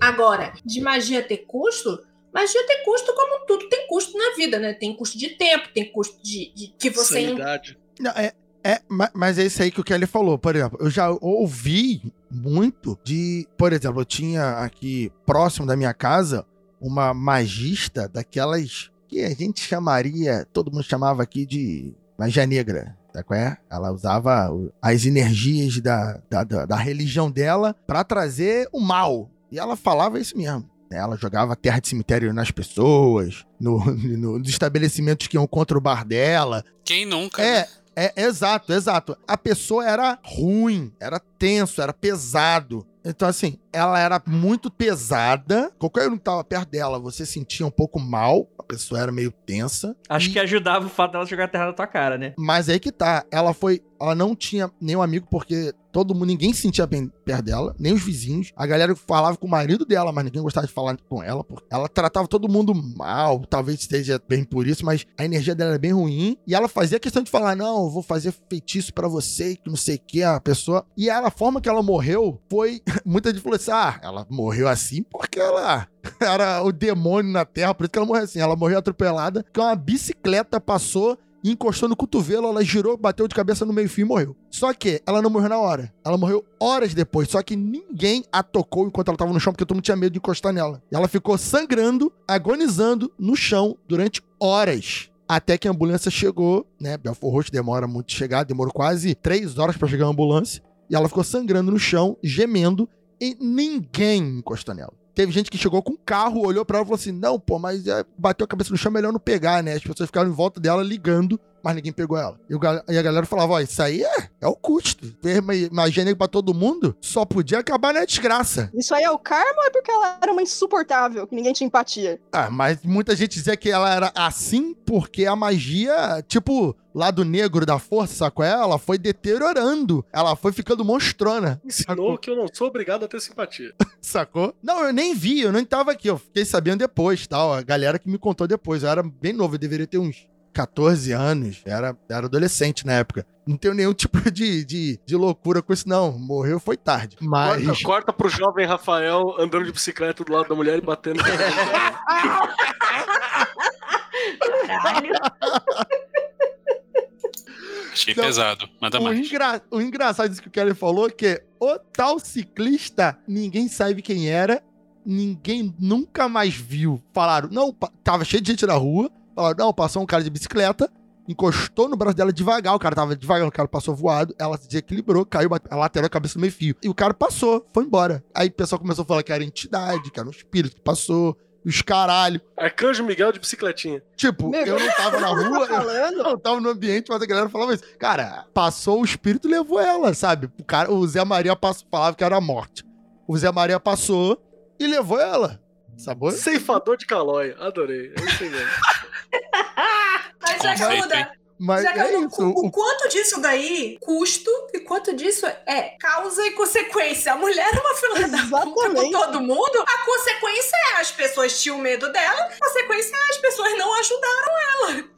Agora, de magia ter custo, magia ter custo como tudo tem custo na vida, né? Tem custo de tempo, tem custo de, de que você Sanidade. Não, é, é, ma- mas é isso aí que o Kelly falou. Por exemplo, eu já ouvi muito de. Por exemplo, eu tinha aqui próximo da minha casa uma magista daquelas que a gente chamaria, todo mundo chamava aqui de magia negra. Qual é? Ela usava as energias da, da, da, da religião dela pra trazer o mal. E ela falava isso mesmo. Ela jogava terra de cemitério nas pessoas, no, no- nos estabelecimentos que iam contra o bar dela. Quem nunca? É, né? É, exato, exato. A pessoa era ruim, era tenso, era pesado. Então, assim, ela era muito pesada. Qualquer um que tava perto dela, você sentia um pouco mal. A pessoa era meio tensa. Acho E- que ajudava o fato dela jogar a terra na tua cara, né? Mas aí que tá. Ela foi. Ela não tinha nenhum amigo, porque todo mundo, ninguém se sentia bem perto dela, nem os vizinhos. A galera falava com o marido dela, mas ninguém gostava de falar com ela. Porque ela tratava todo mundo mal, talvez esteja bem por isso, mas a energia dela era bem ruim. E ela fazia questão de falar: não, eu vou fazer feitiço pra você, que não sei o que, a pessoa. E ela, a forma que ela morreu foi. Muita gente falou assim: ah, ela morreu assim porque ela era o demônio na terra, por isso que ela morreu assim. Ela morreu atropelada, que uma bicicleta passou e encostou no cotovelo, ela girou, bateu de cabeça no meio-fio e morreu. Só que ela não morreu na hora. Ela morreu horas depois. Só que ninguém a tocou enquanto ela tava no chão, porque todo mundo tinha medo de encostar nela. E ela ficou sangrando, agonizando no chão durante horas. Até que a ambulância chegou, né? Belfort Roxo demora muito chegar, demorou quase três horas pra chegar a ambulância. E ela ficou sangrando no chão, gemendo, e ninguém encostou nela. Teve gente que chegou com um carro, olhou pra ela e falou assim: Não, pô, mas é, bateu a cabeça no chão, melhor não pegar, né? As pessoas ficaram em volta dela ligando, mas ninguém pegou ela. E, e a galera falava: Ó, isso aí é, é o custo. Fez ma- magia negra pra todo mundo, só podia acabar na desgraça. Isso aí é o karma ou é porque ela era uma insuportável, que ninguém tinha empatia? Ah, mas muita gente dizia que ela era assim porque a magia, tipo, lado negro da força, sacou? Ela foi deteriorando. Ela foi ficando monstrona. Ensinou que eu não sou obrigado a ter simpatia. Sacou? Não, eu nem vi, eu nem tava aqui. Eu fiquei sabendo depois, tal. A galera que me contou depois. Eu era bem novo, eu deveria ter uns 14 anos. Era, era adolescente na época. Não tenho nenhum tipo de, de, de loucura com isso, não. Morreu foi tarde. Mas. Corta, corta pro jovem Rafael andando de bicicleta do lado da mulher e batendo. Caralho. Achei Não, pesado. Manda O, mais. engra... o engraçado disso que o Kelly falou é que o tal ciclista, ninguém sabe quem era, ninguém nunca mais viu. Falaram, não, tava cheio de gente na rua, falaram, não, passou um cara de bicicleta, encostou no braço dela devagar, o cara tava devagar, o cara passou voado, ela se desequilibrou, caiu, ela lateral a cabeça no meio fio. E o cara passou, foi embora. Aí o pessoal começou a falar que era entidade, que era um espírito que passou, os caralho. Arcanjo Miguel de bicicletinha. Tipo, Meu, eu não tava na rua, eu, eu tava no ambiente, mas a galera falava isso. Cara, passou o espírito e levou ela, sabe? O, cara, o Zé Maria passou, falava que era a morte. O Zé Maria passou e levou ela. Sabor? Ceifador de calói. Adorei. É isso aí mesmo. Mas hein? Mas é isso. o, O, quanto disso daí, custo, e quanto disso é causa e consequência. A mulher é uma filha da puta com todo mundo. A consequência é as pessoas tinham medo dela, a consequência é as pessoas não ajudaram.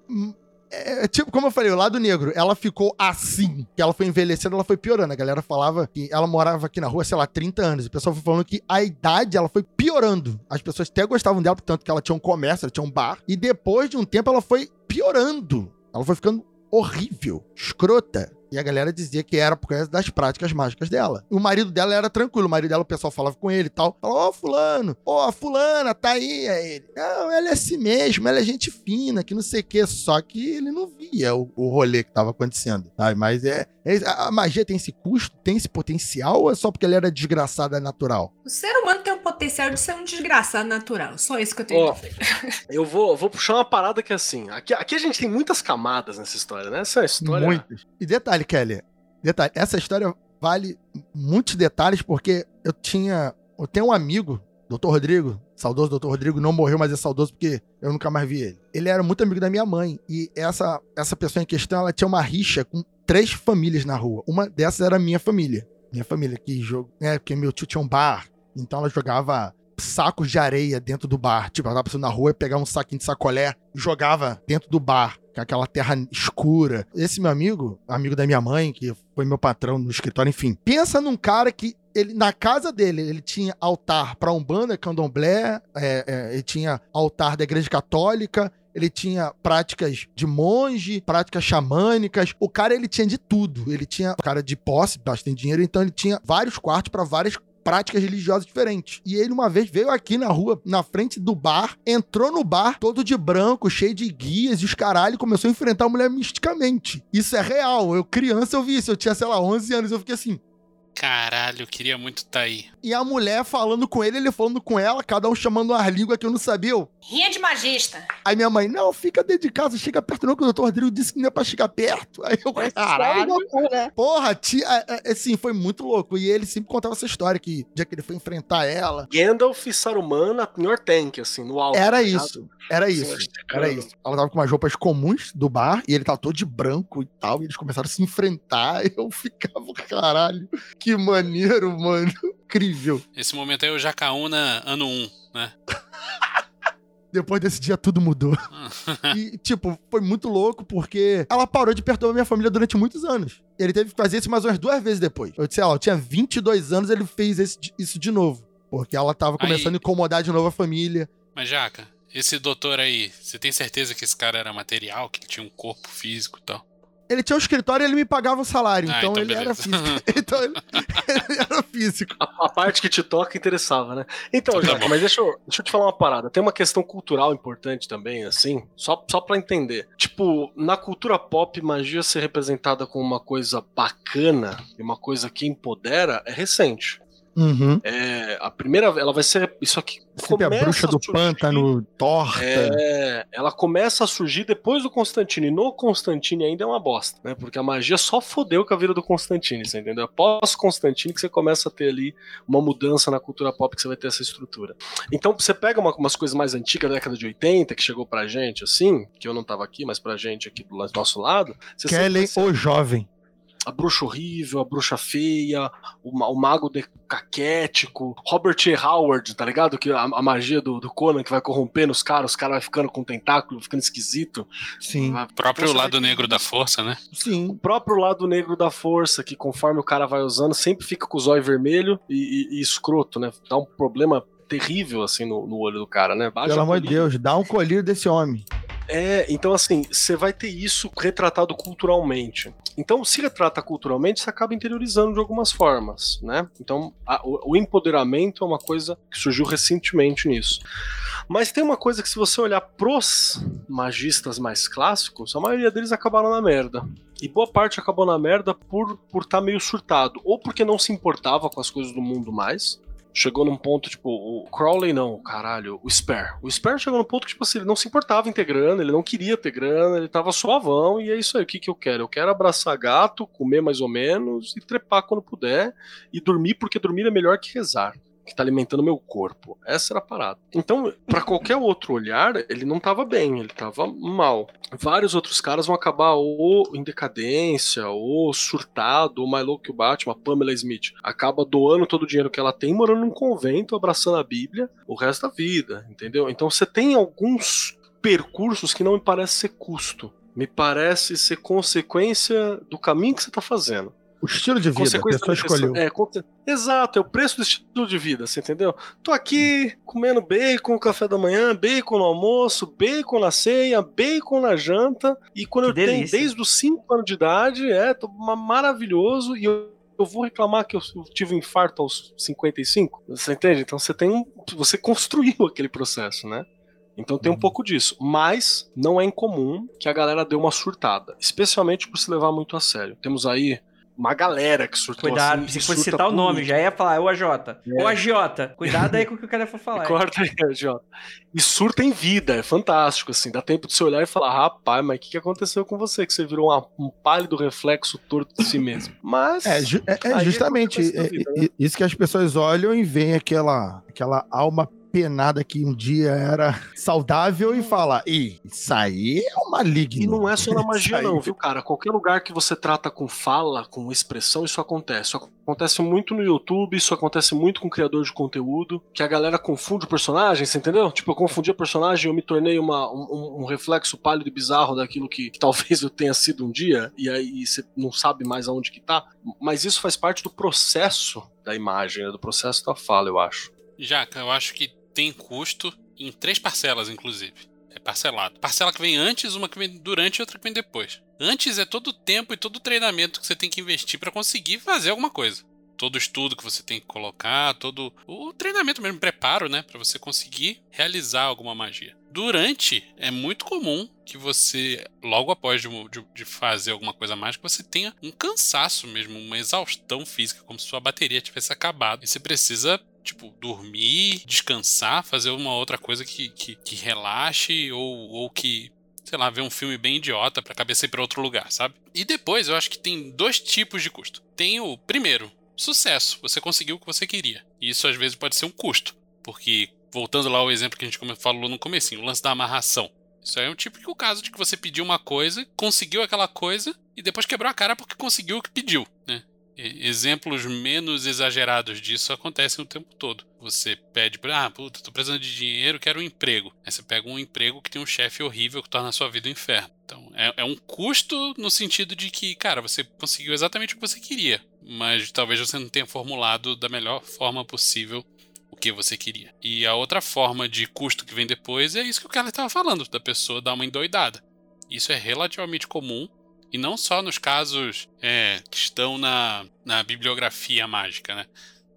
É, tipo, como eu falei, o lado negro, ela ficou assim. Que ela foi envelhecendo, ela foi piorando. A galera falava que ela morava aqui na rua, sei lá, 30 anos. O pessoal foi falando que a idade ela foi piorando. As pessoas até gostavam dela, tanto que ela tinha um comércio, ela tinha um bar. E depois de um tempo ela foi piorando. Ela foi ficando horrível, escrota. E a galera dizia que era por causa das práticas mágicas dela. O marido dela era tranquilo, o marido dela, o pessoal falava com ele e tal. Falava, ó, fulano, ó, a fulana, tá aí. Aí ele, não, ela é assim mesmo, ela é gente fina, que não sei o quê. Só que ele não via o, o rolê que tava acontecendo, sabe? Mas é, é- a magia tem esse custo, tem esse potencial ou é só porque ela era desgraçada natural? O ser humano tem o potencial de ser um desgraçado natural. Só isso que eu tenho dizer. eu vou, vou puxar uma parada que é assim. Aqui, aqui a gente tem muitas camadas nessa história, né? Essa história. Muitos. E detalhe, Kelly, detalhe, essa história vale muitos detalhes porque eu tinha, eu tenho um amigo, Dr. Rodrigo, saudoso Dr. Rodrigo, não morreu, mas é saudoso porque eu nunca mais vi ele. Ele era muito amigo da minha mãe e essa essa pessoa em questão, ela tinha uma rixa com três famílias na rua. Uma dessas era a minha família. Minha família que jogo, é, porque meu tio tinha um bar, então ela jogava sacos de areia dentro do bar. Tipo, ela tava passando na rua e pegava um saquinho de sacolé e jogava dentro do bar, com aquela terra escura. Esse meu amigo, amigo da minha mãe, que foi meu patrão no escritório, enfim. Pensa num cara que ele, na casa dele, ele tinha altar pra Umbanda, Candomblé, é, é, ele tinha altar da Igreja Católica, ele tinha práticas de monge, práticas xamânicas. O cara, ele tinha de tudo. Ele tinha cara de posse, bastante dinheiro, então ele tinha vários quartos pra várias práticas religiosas diferentes. E ele uma vez veio aqui na rua, na frente do bar, entrou no bar todo de branco, cheio de guias e os caralho, e começou a enfrentar a mulher misticamente. Isso é real. Eu criança eu vi isso, eu tinha, sei lá, 11 anos, eu fiquei assim, Caralho, eu queria muito estar aí. E a mulher falando com ele, ele falando com ela, cada um chamando uma língua que eu não sabia. Eu, Rinha de magista. Aí minha mãe, não, fica dentro de casa, chega perto não, que o doutor Rodrigo disse que não é pra chegar perto. Aí eu, caralho. Né? Porra, tia, assim, foi muito louco. E ele sempre contava essa história, que o dia que ele foi enfrentar ela, Gandalf e Saruman na Nortank, assim, no alto. era tá isso. Era isso. Era isso. Ela tava com umas roupas comuns do bar e ele tava todo de branco e tal. E eles começaram a se enfrentar. E eu ficava, caralho, que maneiro, mano. Incrível. Esse momento aí é o Jacaúna ano 1, né? Depois desse dia tudo mudou. E, tipo, foi muito louco porque ela parou de perturbar minha família durante muitos anos. Ele teve que fazer isso mais umas duas vezes depois. Eu disse, ó, eu tinha 22 anos, ele fez esse- isso de novo. Porque ela tava começando Aí- a incomodar de novo a família. Mas, Jaca, esse doutor aí, você tem certeza que esse cara era material, que ele tinha um corpo físico e tal? Ele tinha um escritório e ele me pagava o salário. Ah, então, então ele era beleza. físico. então ele, ele era físico. A, a parte que te toca interessava, né? Então, Tá Jaca, bom. mas deixa eu, deixa eu te falar uma parada. Tem uma questão cultural importante também, assim, só, só pra entender. Tipo, na cultura pop, magia ser representada como uma coisa bacana e uma coisa que empodera é recente. Uhum. É, a primeira, ela vai ser isso aqui. Sempre a bruxa do surgir- pântano torta. É, ela começa a surgir depois do Constantine. E no Constantine ainda é uma bosta, né? Porque a magia só fodeu com a vida do Constantine, você entendeu? Após Constantine que você começa a ter ali uma mudança na cultura pop que você vai ter essa estrutura. Então você pega uma- umas coisas mais antigas da década de 80 que chegou pra gente, assim, que eu não tava aqui, mas pra gente aqui do nosso lado. Ser o jovem. A bruxa horrível, a bruxa feia, o, o mago decaquético, Robert E. Howard, tá ligado? Que a, a magia do, do Conan que vai corrompendo os caras, os caras vai ficando com tentáculo, ficando esquisito. Sim. Vai- O próprio vai lado negro da força, né? O Sim. próprio lado negro da força, que conforme o cara vai usando, sempre fica com o zóio vermelho e, e- e escroto, né? Dá um problema terrível, assim, no, no olho do cara, né? Baixa Pelo amor de. Deus, dá um colírio desse homem. É, então assim, você vai ter isso retratado culturalmente. Então, se retrata culturalmente, você acaba interiorizando de algumas formas, né? Então, a- o, o empoderamento é uma coisa que surgiu recentemente nisso. Mas tem uma coisa que, se você olhar pros magistas mais clássicos, a maioria deles acabaram na merda. E boa parte acabou na merda por estar por tá meio surtado. Ou porque não se importava com as coisas do mundo mais. Chegou num ponto, tipo, o Crowley não, caralho, o Spare. O Spare chegou num ponto que, tipo assim, ele não se importava em ter grana, ele não queria ter grana, ele tava suavão, e é isso aí, o que que eu quero? Eu quero abraçar gato, comer mais ou menos, e trepar quando puder, e dormir, porque dormir é melhor que rezar. Que tá alimentando meu corpo. Essa era a parada. Então, pra qualquer outro olhar, ele não tava bem, ele tava mal. Vários outros caras vão acabar ou em decadência, ou surtado, ou mais louco que o Batman, a Pamela Smith. Acaba doando todo o dinheiro que ela tem, morando num convento, abraçando a Bíblia o resto da vida, entendeu? Então você tem alguns percursos que não me parece ser custo. Me parece ser consequência do caminho que você tá fazendo. O estilo de vida, a Consequência pessoa da pessoa- escolheu. É, Exato, é o preço do estilo de vida, você entendeu? Tô aqui comendo bacon no café da manhã, bacon no almoço, bacon na ceia, bacon na janta. E quando Que eu tenho delícia. desde os 5 anos de idade, é tô ma- maravilhoso. E eu, eu vou reclamar que eu tive um infarto aos 55. Você entende? Então você tem um. Você construiu aquele processo, né? Então tem um Uhum. pouco disso. Mas não é incomum que a galera dê uma surtada. Especialmente por se levar muito a sério. Temos aí uma galera que surtou Cuidado, assim, se e for surta citar o nome, já ia falar, é o AJ. É. O AJ. Cuidado aí com o que o cara for falar. Corta aí, Jota. E surta em vida, é fantástico, assim. Dá tempo de você olhar e falar, rapaz, mas o que, que aconteceu com você? Que você virou uma- um pálido reflexo torto de si mesmo. Mas. É, ju- é- é é justamente é- vida, né? isso que as pessoas olham e veem aquela, aquela alma penada que um dia era saudável e fala, Ih, isso aí é um maligno. E não é só na magia, aí- não, viu, cara? Qualquer lugar que você trata com fala, com expressão, isso acontece. Isso acontece muito no YouTube, isso acontece muito com criador de conteúdo, que a galera confunde o personagem, você entendeu? Tipo, eu confundi o personagem, eu me tornei uma, um, um reflexo pálido e bizarro daquilo que, que talvez eu tenha sido um dia, e aí você não sabe mais aonde que tá. Mas isso faz parte do processo da imagem, né? do processo da fala, eu acho. Jaca, eu acho que tem custo em três parcelas, inclusive. É parcelado. Parcela que vem antes, uma que vem durante e outra que vem depois. Antes é todo o tempo e todo o treinamento que você tem que investir pra conseguir fazer alguma coisa. Todo o estudo que você tem que colocar, todo o treinamento mesmo, preparo, né, Pra você conseguir realizar alguma magia. Durante, é muito comum que você, logo após de, de, de, fazer alguma coisa mágica, você tenha um cansaço mesmo, uma exaustão física, como se sua bateria tivesse acabado. E você precisa tipo, dormir, descansar, fazer uma outra coisa que, que, que relaxe ou, ou que sei lá, ver um filme bem idiota pra cabeça ir pra outro lugar, sabe? E depois eu acho que tem dois tipos de custo. Tem o primeiro, sucesso, você conseguiu o que você queria. E isso às vezes pode ser um custo, porque voltando lá ao exemplo que a gente falou no começo, o lance da amarração. Isso aí é um típico caso de que você pediu uma coisa, conseguiu aquela coisa e depois quebrou a cara porque conseguiu o que pediu, né? Exemplos menos exagerados disso acontecem o tempo todo. Você pede para, ah, puta, tô precisando de dinheiro, quero um emprego. Aí você pega um emprego que tem um chefe horrível que torna a sua vida um inferno. Então, é, é um custo no sentido de que, cara, você conseguiu exatamente o que você queria, mas talvez você não tenha formulado da melhor forma possível o que você queria. E a outra forma de custo que vem depois é isso que o cara estava falando, da pessoa dar uma endoidada. Isso é relativamente comum e não só nos casos é, que estão na, na bibliografia mágica, né?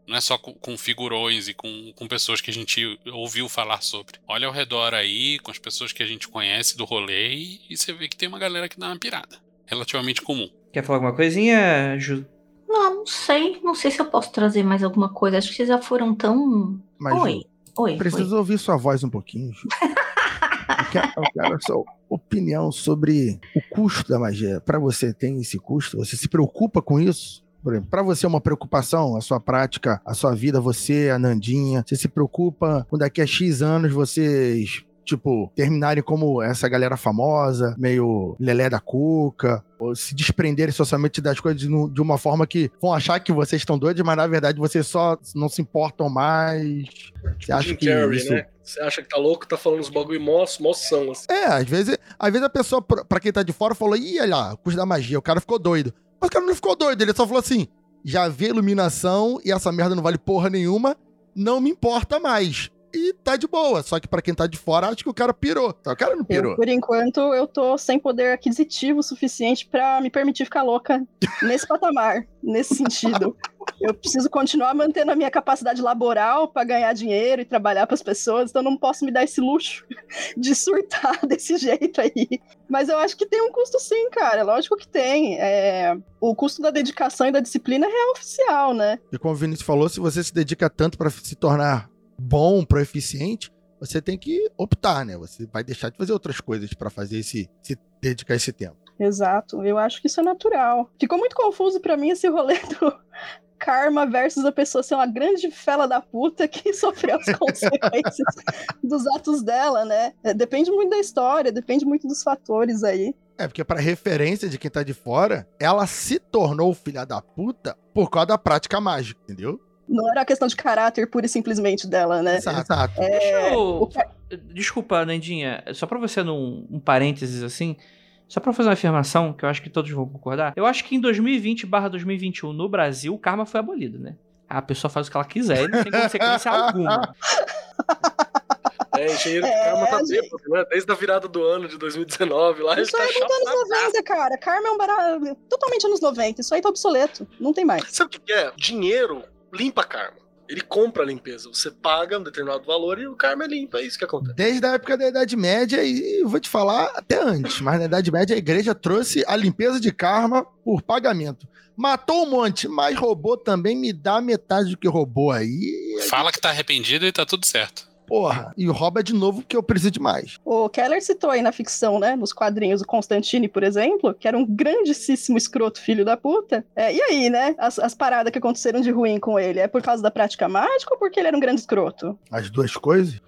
Não é só com, com figurões e com, com pessoas que a gente ouviu falar sobre. Olha ao redor aí, com as pessoas que a gente conhece do rolê, e, e você vê que tem uma galera que dá uma pirada. Relativamente comum. Quer falar alguma coisinha, Ju? Não, não sei. Não sei se eu posso trazer mais alguma coisa. Acho que vocês já foram tão. Mas, Oi. Ju, Oi. Preciso oi. ouvir sua voz um pouquinho, Ju. eu, quero, eu quero sua opinião sobre o custo da magia. Para você, tem esse custo? Você se preocupa com isso? Para você é uma preocupação, a sua prática, a sua vida, você, a Nandinha, você se preocupa com daqui a X anos vocês tipo, terminarem como essa galera famosa, meio lelé da cuca, ou se desprenderem socialmente das coisas de, uma forma que vão achar que vocês estão doidos, mas na verdade vocês só não se importam mais. Você acha que Carrey, isso... né? Você acha que tá louco, tá falando uns bagulho mó, mó são, assim. É, às vezes, às vezes a pessoa, pra quem tá de fora, falou, ih, olha lá, custo da magia, o cara ficou doido. Mas o cara não ficou doido, ele só falou assim, já vi iluminação e essa merda não vale porra nenhuma, não me importa mais e tá de boa. Só que para quem tá de fora, acho que o cara pirou. O cara não pirou. Eu, por enquanto, eu tô sem poder aquisitivo suficiente para me permitir ficar louca nesse patamar, nesse sentido. Eu preciso continuar mantendo a minha capacidade laboral para ganhar dinheiro e trabalhar para as pessoas, então não posso me dar esse luxo de surtar desse jeito aí. Mas eu acho que tem um custo sim, cara. Lógico que tem. É... O custo da dedicação e da disciplina é real oficial, né? E como o Vinícius falou, se você se dedica tanto para se tornar bom, proeficiente, você tem que optar, né? Você vai deixar de fazer outras coisas para fazer esse, se dedicar esse tempo. Exato, eu acho que isso é natural. Ficou muito confuso para mim esse rolê do karma versus a pessoa ser uma grande fela da puta que sofreu as consequências dos atos dela, né? Depende muito da história, depende muito dos fatores aí. É, porque para referência de quem tá de fora, ela se tornou filha da puta por causa da prática mágica, entendeu? Não era questão de caráter pura e simplesmente dela, né? Exato. É, Deixa eu... o ca- Desculpa, Nandinha, só pra você num um parênteses assim, só pra fazer uma afirmação que eu acho que todos vão concordar. Eu acho que em 2020 barra 2021 no Brasil, o karma foi abolido, né? A pessoa faz o que ela quiser e não tem consequência alguma. É, engenheiro de É, karma tá gente. bêbado, né? Desde a virada do ano de 2019 lá, Isso tá aí é muito anos chapadaço. 90, cara. Karma é um barato totalmente anos 90. Isso aí tá obsoleto. Não tem mais. Sabe o que é? Dinheiro limpa karma. Ele compra a limpeza. Você paga um determinado valor e o karma é limpo. É isso que acontece. Desde a época da Idade Média, e eu vou te falar até antes, mas na Idade Média a igreja trouxe a limpeza de karma por pagamento. Matou um monte, mas roubou também, me dá metade do que roubou aí. Fala que tá arrependido e tá tudo certo. Porra, e rouba de novo porque eu preciso de mais. O Keller citou aí na ficção, né? Nos quadrinhos, o Constantine, por exemplo, que era um grandíssimo escroto filho da puta. É, e aí, né? As, as paradas que aconteceram de ruim com ele, é por causa da prática mágica ou porque ele era um grande escroto? As duas coisas.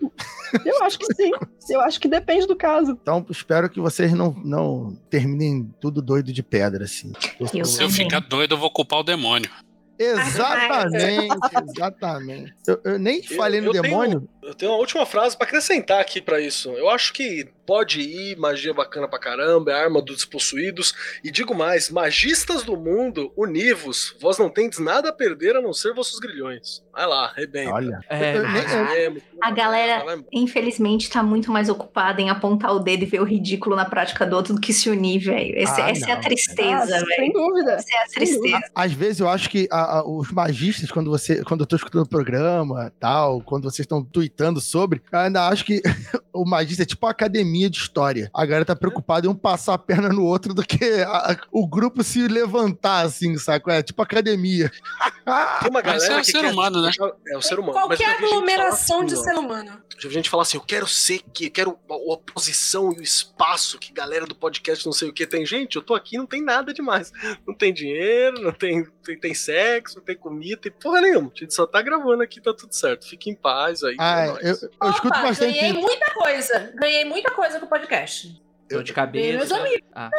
Eu acho que sim. Eu acho que depende do caso. Então espero que vocês não, não terminem tudo doido de pedra, assim. Eu Se eu ficar doido, eu vou culpar o demônio. Exatamente, exatamente. Eu, eu nem falei no eu tenho- demônio. Eu tenho uma última frase pra acrescentar aqui pra isso. Eu acho que pode ir, magia bacana pra caramba, é arma dos despossuídos. E digo mais, magistas do mundo, univos, vós não tendes nada a perder a não ser vossos grilhões. Vai lá, rebenta. Olha. É, eu- Mesmo, A galera- vai embora. Infelizmente, tá muito mais ocupada em apontar o dedo e ver o ridículo na prática do outro do que se unir, velho. Ah, essa é a tristeza, Ah, sem velho. dúvida. Essa é a tristeza. Às vezes eu acho que a- a- os magistas, quando você, quando eu tô escutando o programa, tal, quando vocês estão tweetando sobre, eu ainda acho que o magista é tipo uma academia de história. A galera tá preocupada em um passar a perna no outro do que a- a- o grupo se levantar, assim, saco? É tipo academia. Tem uma Mas galera é o que ser quer- humano, né? É o ser humano. Mas Qualquer aglomeração assim, de ó. ser humano. Já vi gente falar assim, eu quero ser que, eu quero a oposição e o espaço que galera do podcast não sei o que tem. Gente, eu tô aqui, não tem nada demais. Não tem dinheiro, não tem, tem, tem sexo, não tem comida, tem porra nenhuma. A gente só tá gravando aqui, tá tudo certo. Fique em paz aí. Ah, é eu, eu escuto Opa, bastante ganhei muita coisa. Ganhei muita coisa com o podcast. Dor de cabeça. Meus amigos. Ah,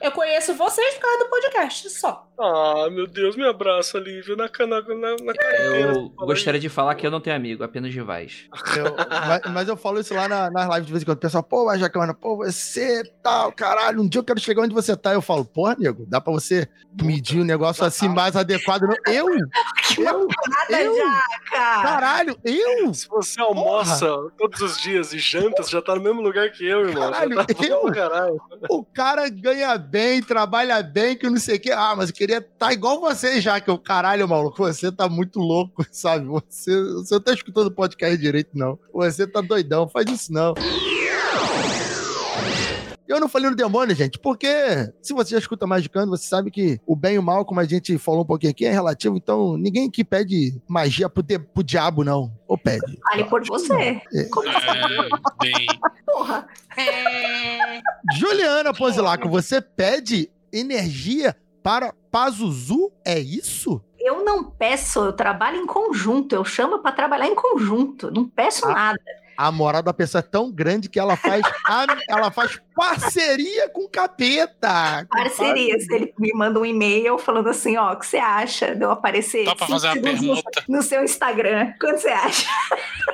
Eu conheço vocês por causa do podcast, só. Ah, meu Deus, me abraça, Lívia, na, na, na, na eu gostaria de falar que eu não tenho amigo, apenas rivais. Eu- mas, mas eu falo isso lá na- nas lives de vez em quando. O pessoal, pô, mas Jacana, pô, você tal, caralho, um dia eu quero chegar onde você tá. Eu falo, porra, nego, dá pra você medir o negócio assim mais adequado? Não? Eu? Eu? Nada Eu? já, cara. Caralho, eu? Se você almoça todos os dias e janta, você já tá no mesmo lugar que eu, irmão. Caralho, já tá eu? Caralho. O cara ganha bem, trabalha bem, que não sei o quê. Ah, mas eu queria estar igual você já, que o caralho, maluco, você tá muito louco, sabe? Você, você não tá escutando o podcast direito, não. Você tá doidão, faz isso não. Eu não falei no demônio, gente, porque se você já escuta Magicando, você sabe que o bem e o mal, como a gente falou um pouquinho aqui, é relativo. Então, ninguém aqui pede magia pro, de- pro diabo, não. Ou pede. Fale por você. Como assim, É, bem. porra? É... Juliana Ponzilaco, você pede energia para Pazuzu? É isso? Eu não peço, eu trabalho em conjunto. Eu chamo pra trabalhar em conjunto. Não peço Ah. nada. A moral da pessoa é tão grande que ela faz, a- ela faz parceria com o capeta. Com Parcerias. Ele me manda um e-mail falando assim: ó, o que você acha de eu aparecer Dá pra fazer uma segundos no- permuta. no seu Instagram? Quanto você acha?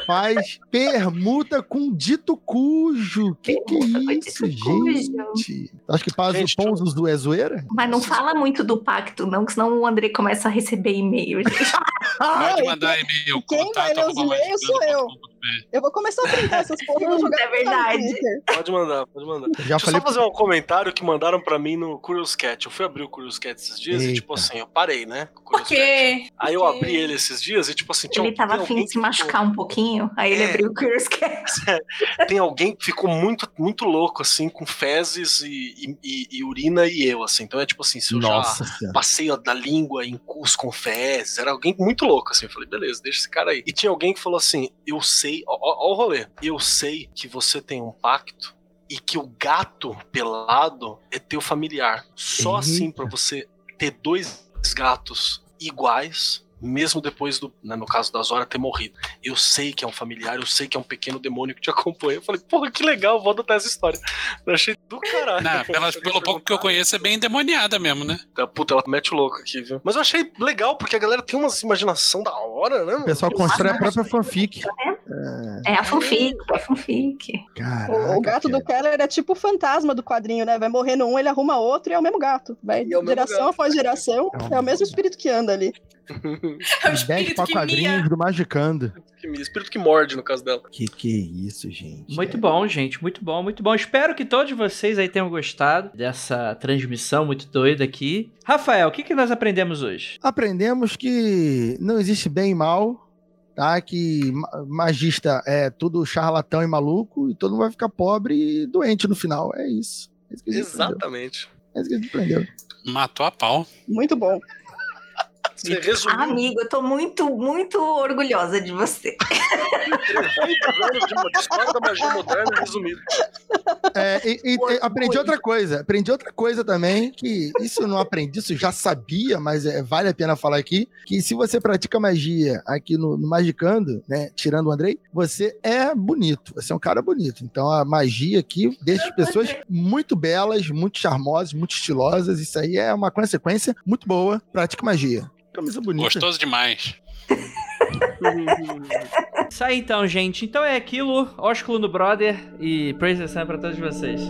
Faz permuta com dito cujo. Que que Permuta é isso, dito cujo. gente? Acho que Pazu Gente, Ponzuzu é zoeira? Mas não fala muito do pacto, não, que senão o André começa a receber e-mail. gente. Pode Não, mandar e-mail. quem vai contato ler os e-mails sou magicando.com.br. Eu vou começar a printar essas porra vou jogar É verdade. Pode mandar, pode mandar. Já Deixa eu falei só fazer um comentário que mandaram pra mim no Curious Cat. Eu fui abrir o Curious Cat esses dias e, Eita. tipo assim, eu parei, né? Por quê? Aí eu abri ele esses dias e, tipo assim, tinha Ele tava afim de se machucar um pouquinho, aí ele É. abriu o Curious Cat. ficou- Tem alguém que ficou muito, muito louco, assim, com fezes e, e- e- e urina e eu, assim. Então é tipo assim, se eu já Nossa senhora. passei ó, da língua em cus com fezes, era alguém muito louco, assim. Eu falei, beleza, deixa esse cara aí. E tinha alguém que falou assim: eu sei, ó, ó, ó o rolê, eu sei que você tem um pacto e que o gato pelado é teu familiar. Só assim Eita. pra você ter dois gatos iguais. Mesmo depois do, né, no caso da Zora, ter morrido. Eu sei que é um familiar, eu sei que é um pequeno demônio que te acompanha. Eu falei, porra, que legal, vou adotar essa história. Eu achei do caralho. Não, pelas- pelo pouco que eu conheço, é bem endemoniada mesmo, né? Tá, Puta, ela mete o louco aqui, viu? Mas eu achei legal, porque a galera tem umas imaginação da hora, né? O pessoal constrói a própria fanfic. É a fanfic, é a fanfic. Caraca, O, o gato do Keller é tipo o fantasma do quadrinho, né? Vai morrendo um, ele arruma outro e é o mesmo gato. Vai E é o mesmo geração gato. após geração, É é o mesmo espírito que anda ali. É o 10 espírito que quadrinhos do Magicando. Espírito que morde, no caso dela. Que que é isso, gente? Muito bom, gente, muito bom, muito bom. Espero que todos vocês aí tenham gostado dessa transmissão muito doida aqui. Rafael, o que, que nós aprendemos hoje? Aprendemos que não existe bem e mal, tá? Que ma- magista é tudo charlatão e maluco e todo mundo vai ficar pobre e doente no final. É isso. É isso que a gente aprendeu. Exatamente. É isso que a gente aprendeu. Matou a pau. Muito bom. Você resumiu Amigo, eu tô muito, muito orgulhosa de você. 30 anos de história da magia moderna resumido. É, e- e- e aprendi outra coisa. Aprendi outra coisa também, que isso eu não aprendi, isso eu já sabia, mas é, vale a pena falar aqui, que se você pratica magia aqui no, no Magicando, né, tirando o Andrei, você é bonito, você é um cara bonito. Então a magia aqui deixa as pessoas muito belas, muito charmosas, muito estilosas, isso aí é uma consequência muito boa. Pratique magia. Camisa bonita. Gostoso demais. Isso aí então, gente. Então é aquilo. Ósculo no Brother e Praise the Sun pra todos vocês.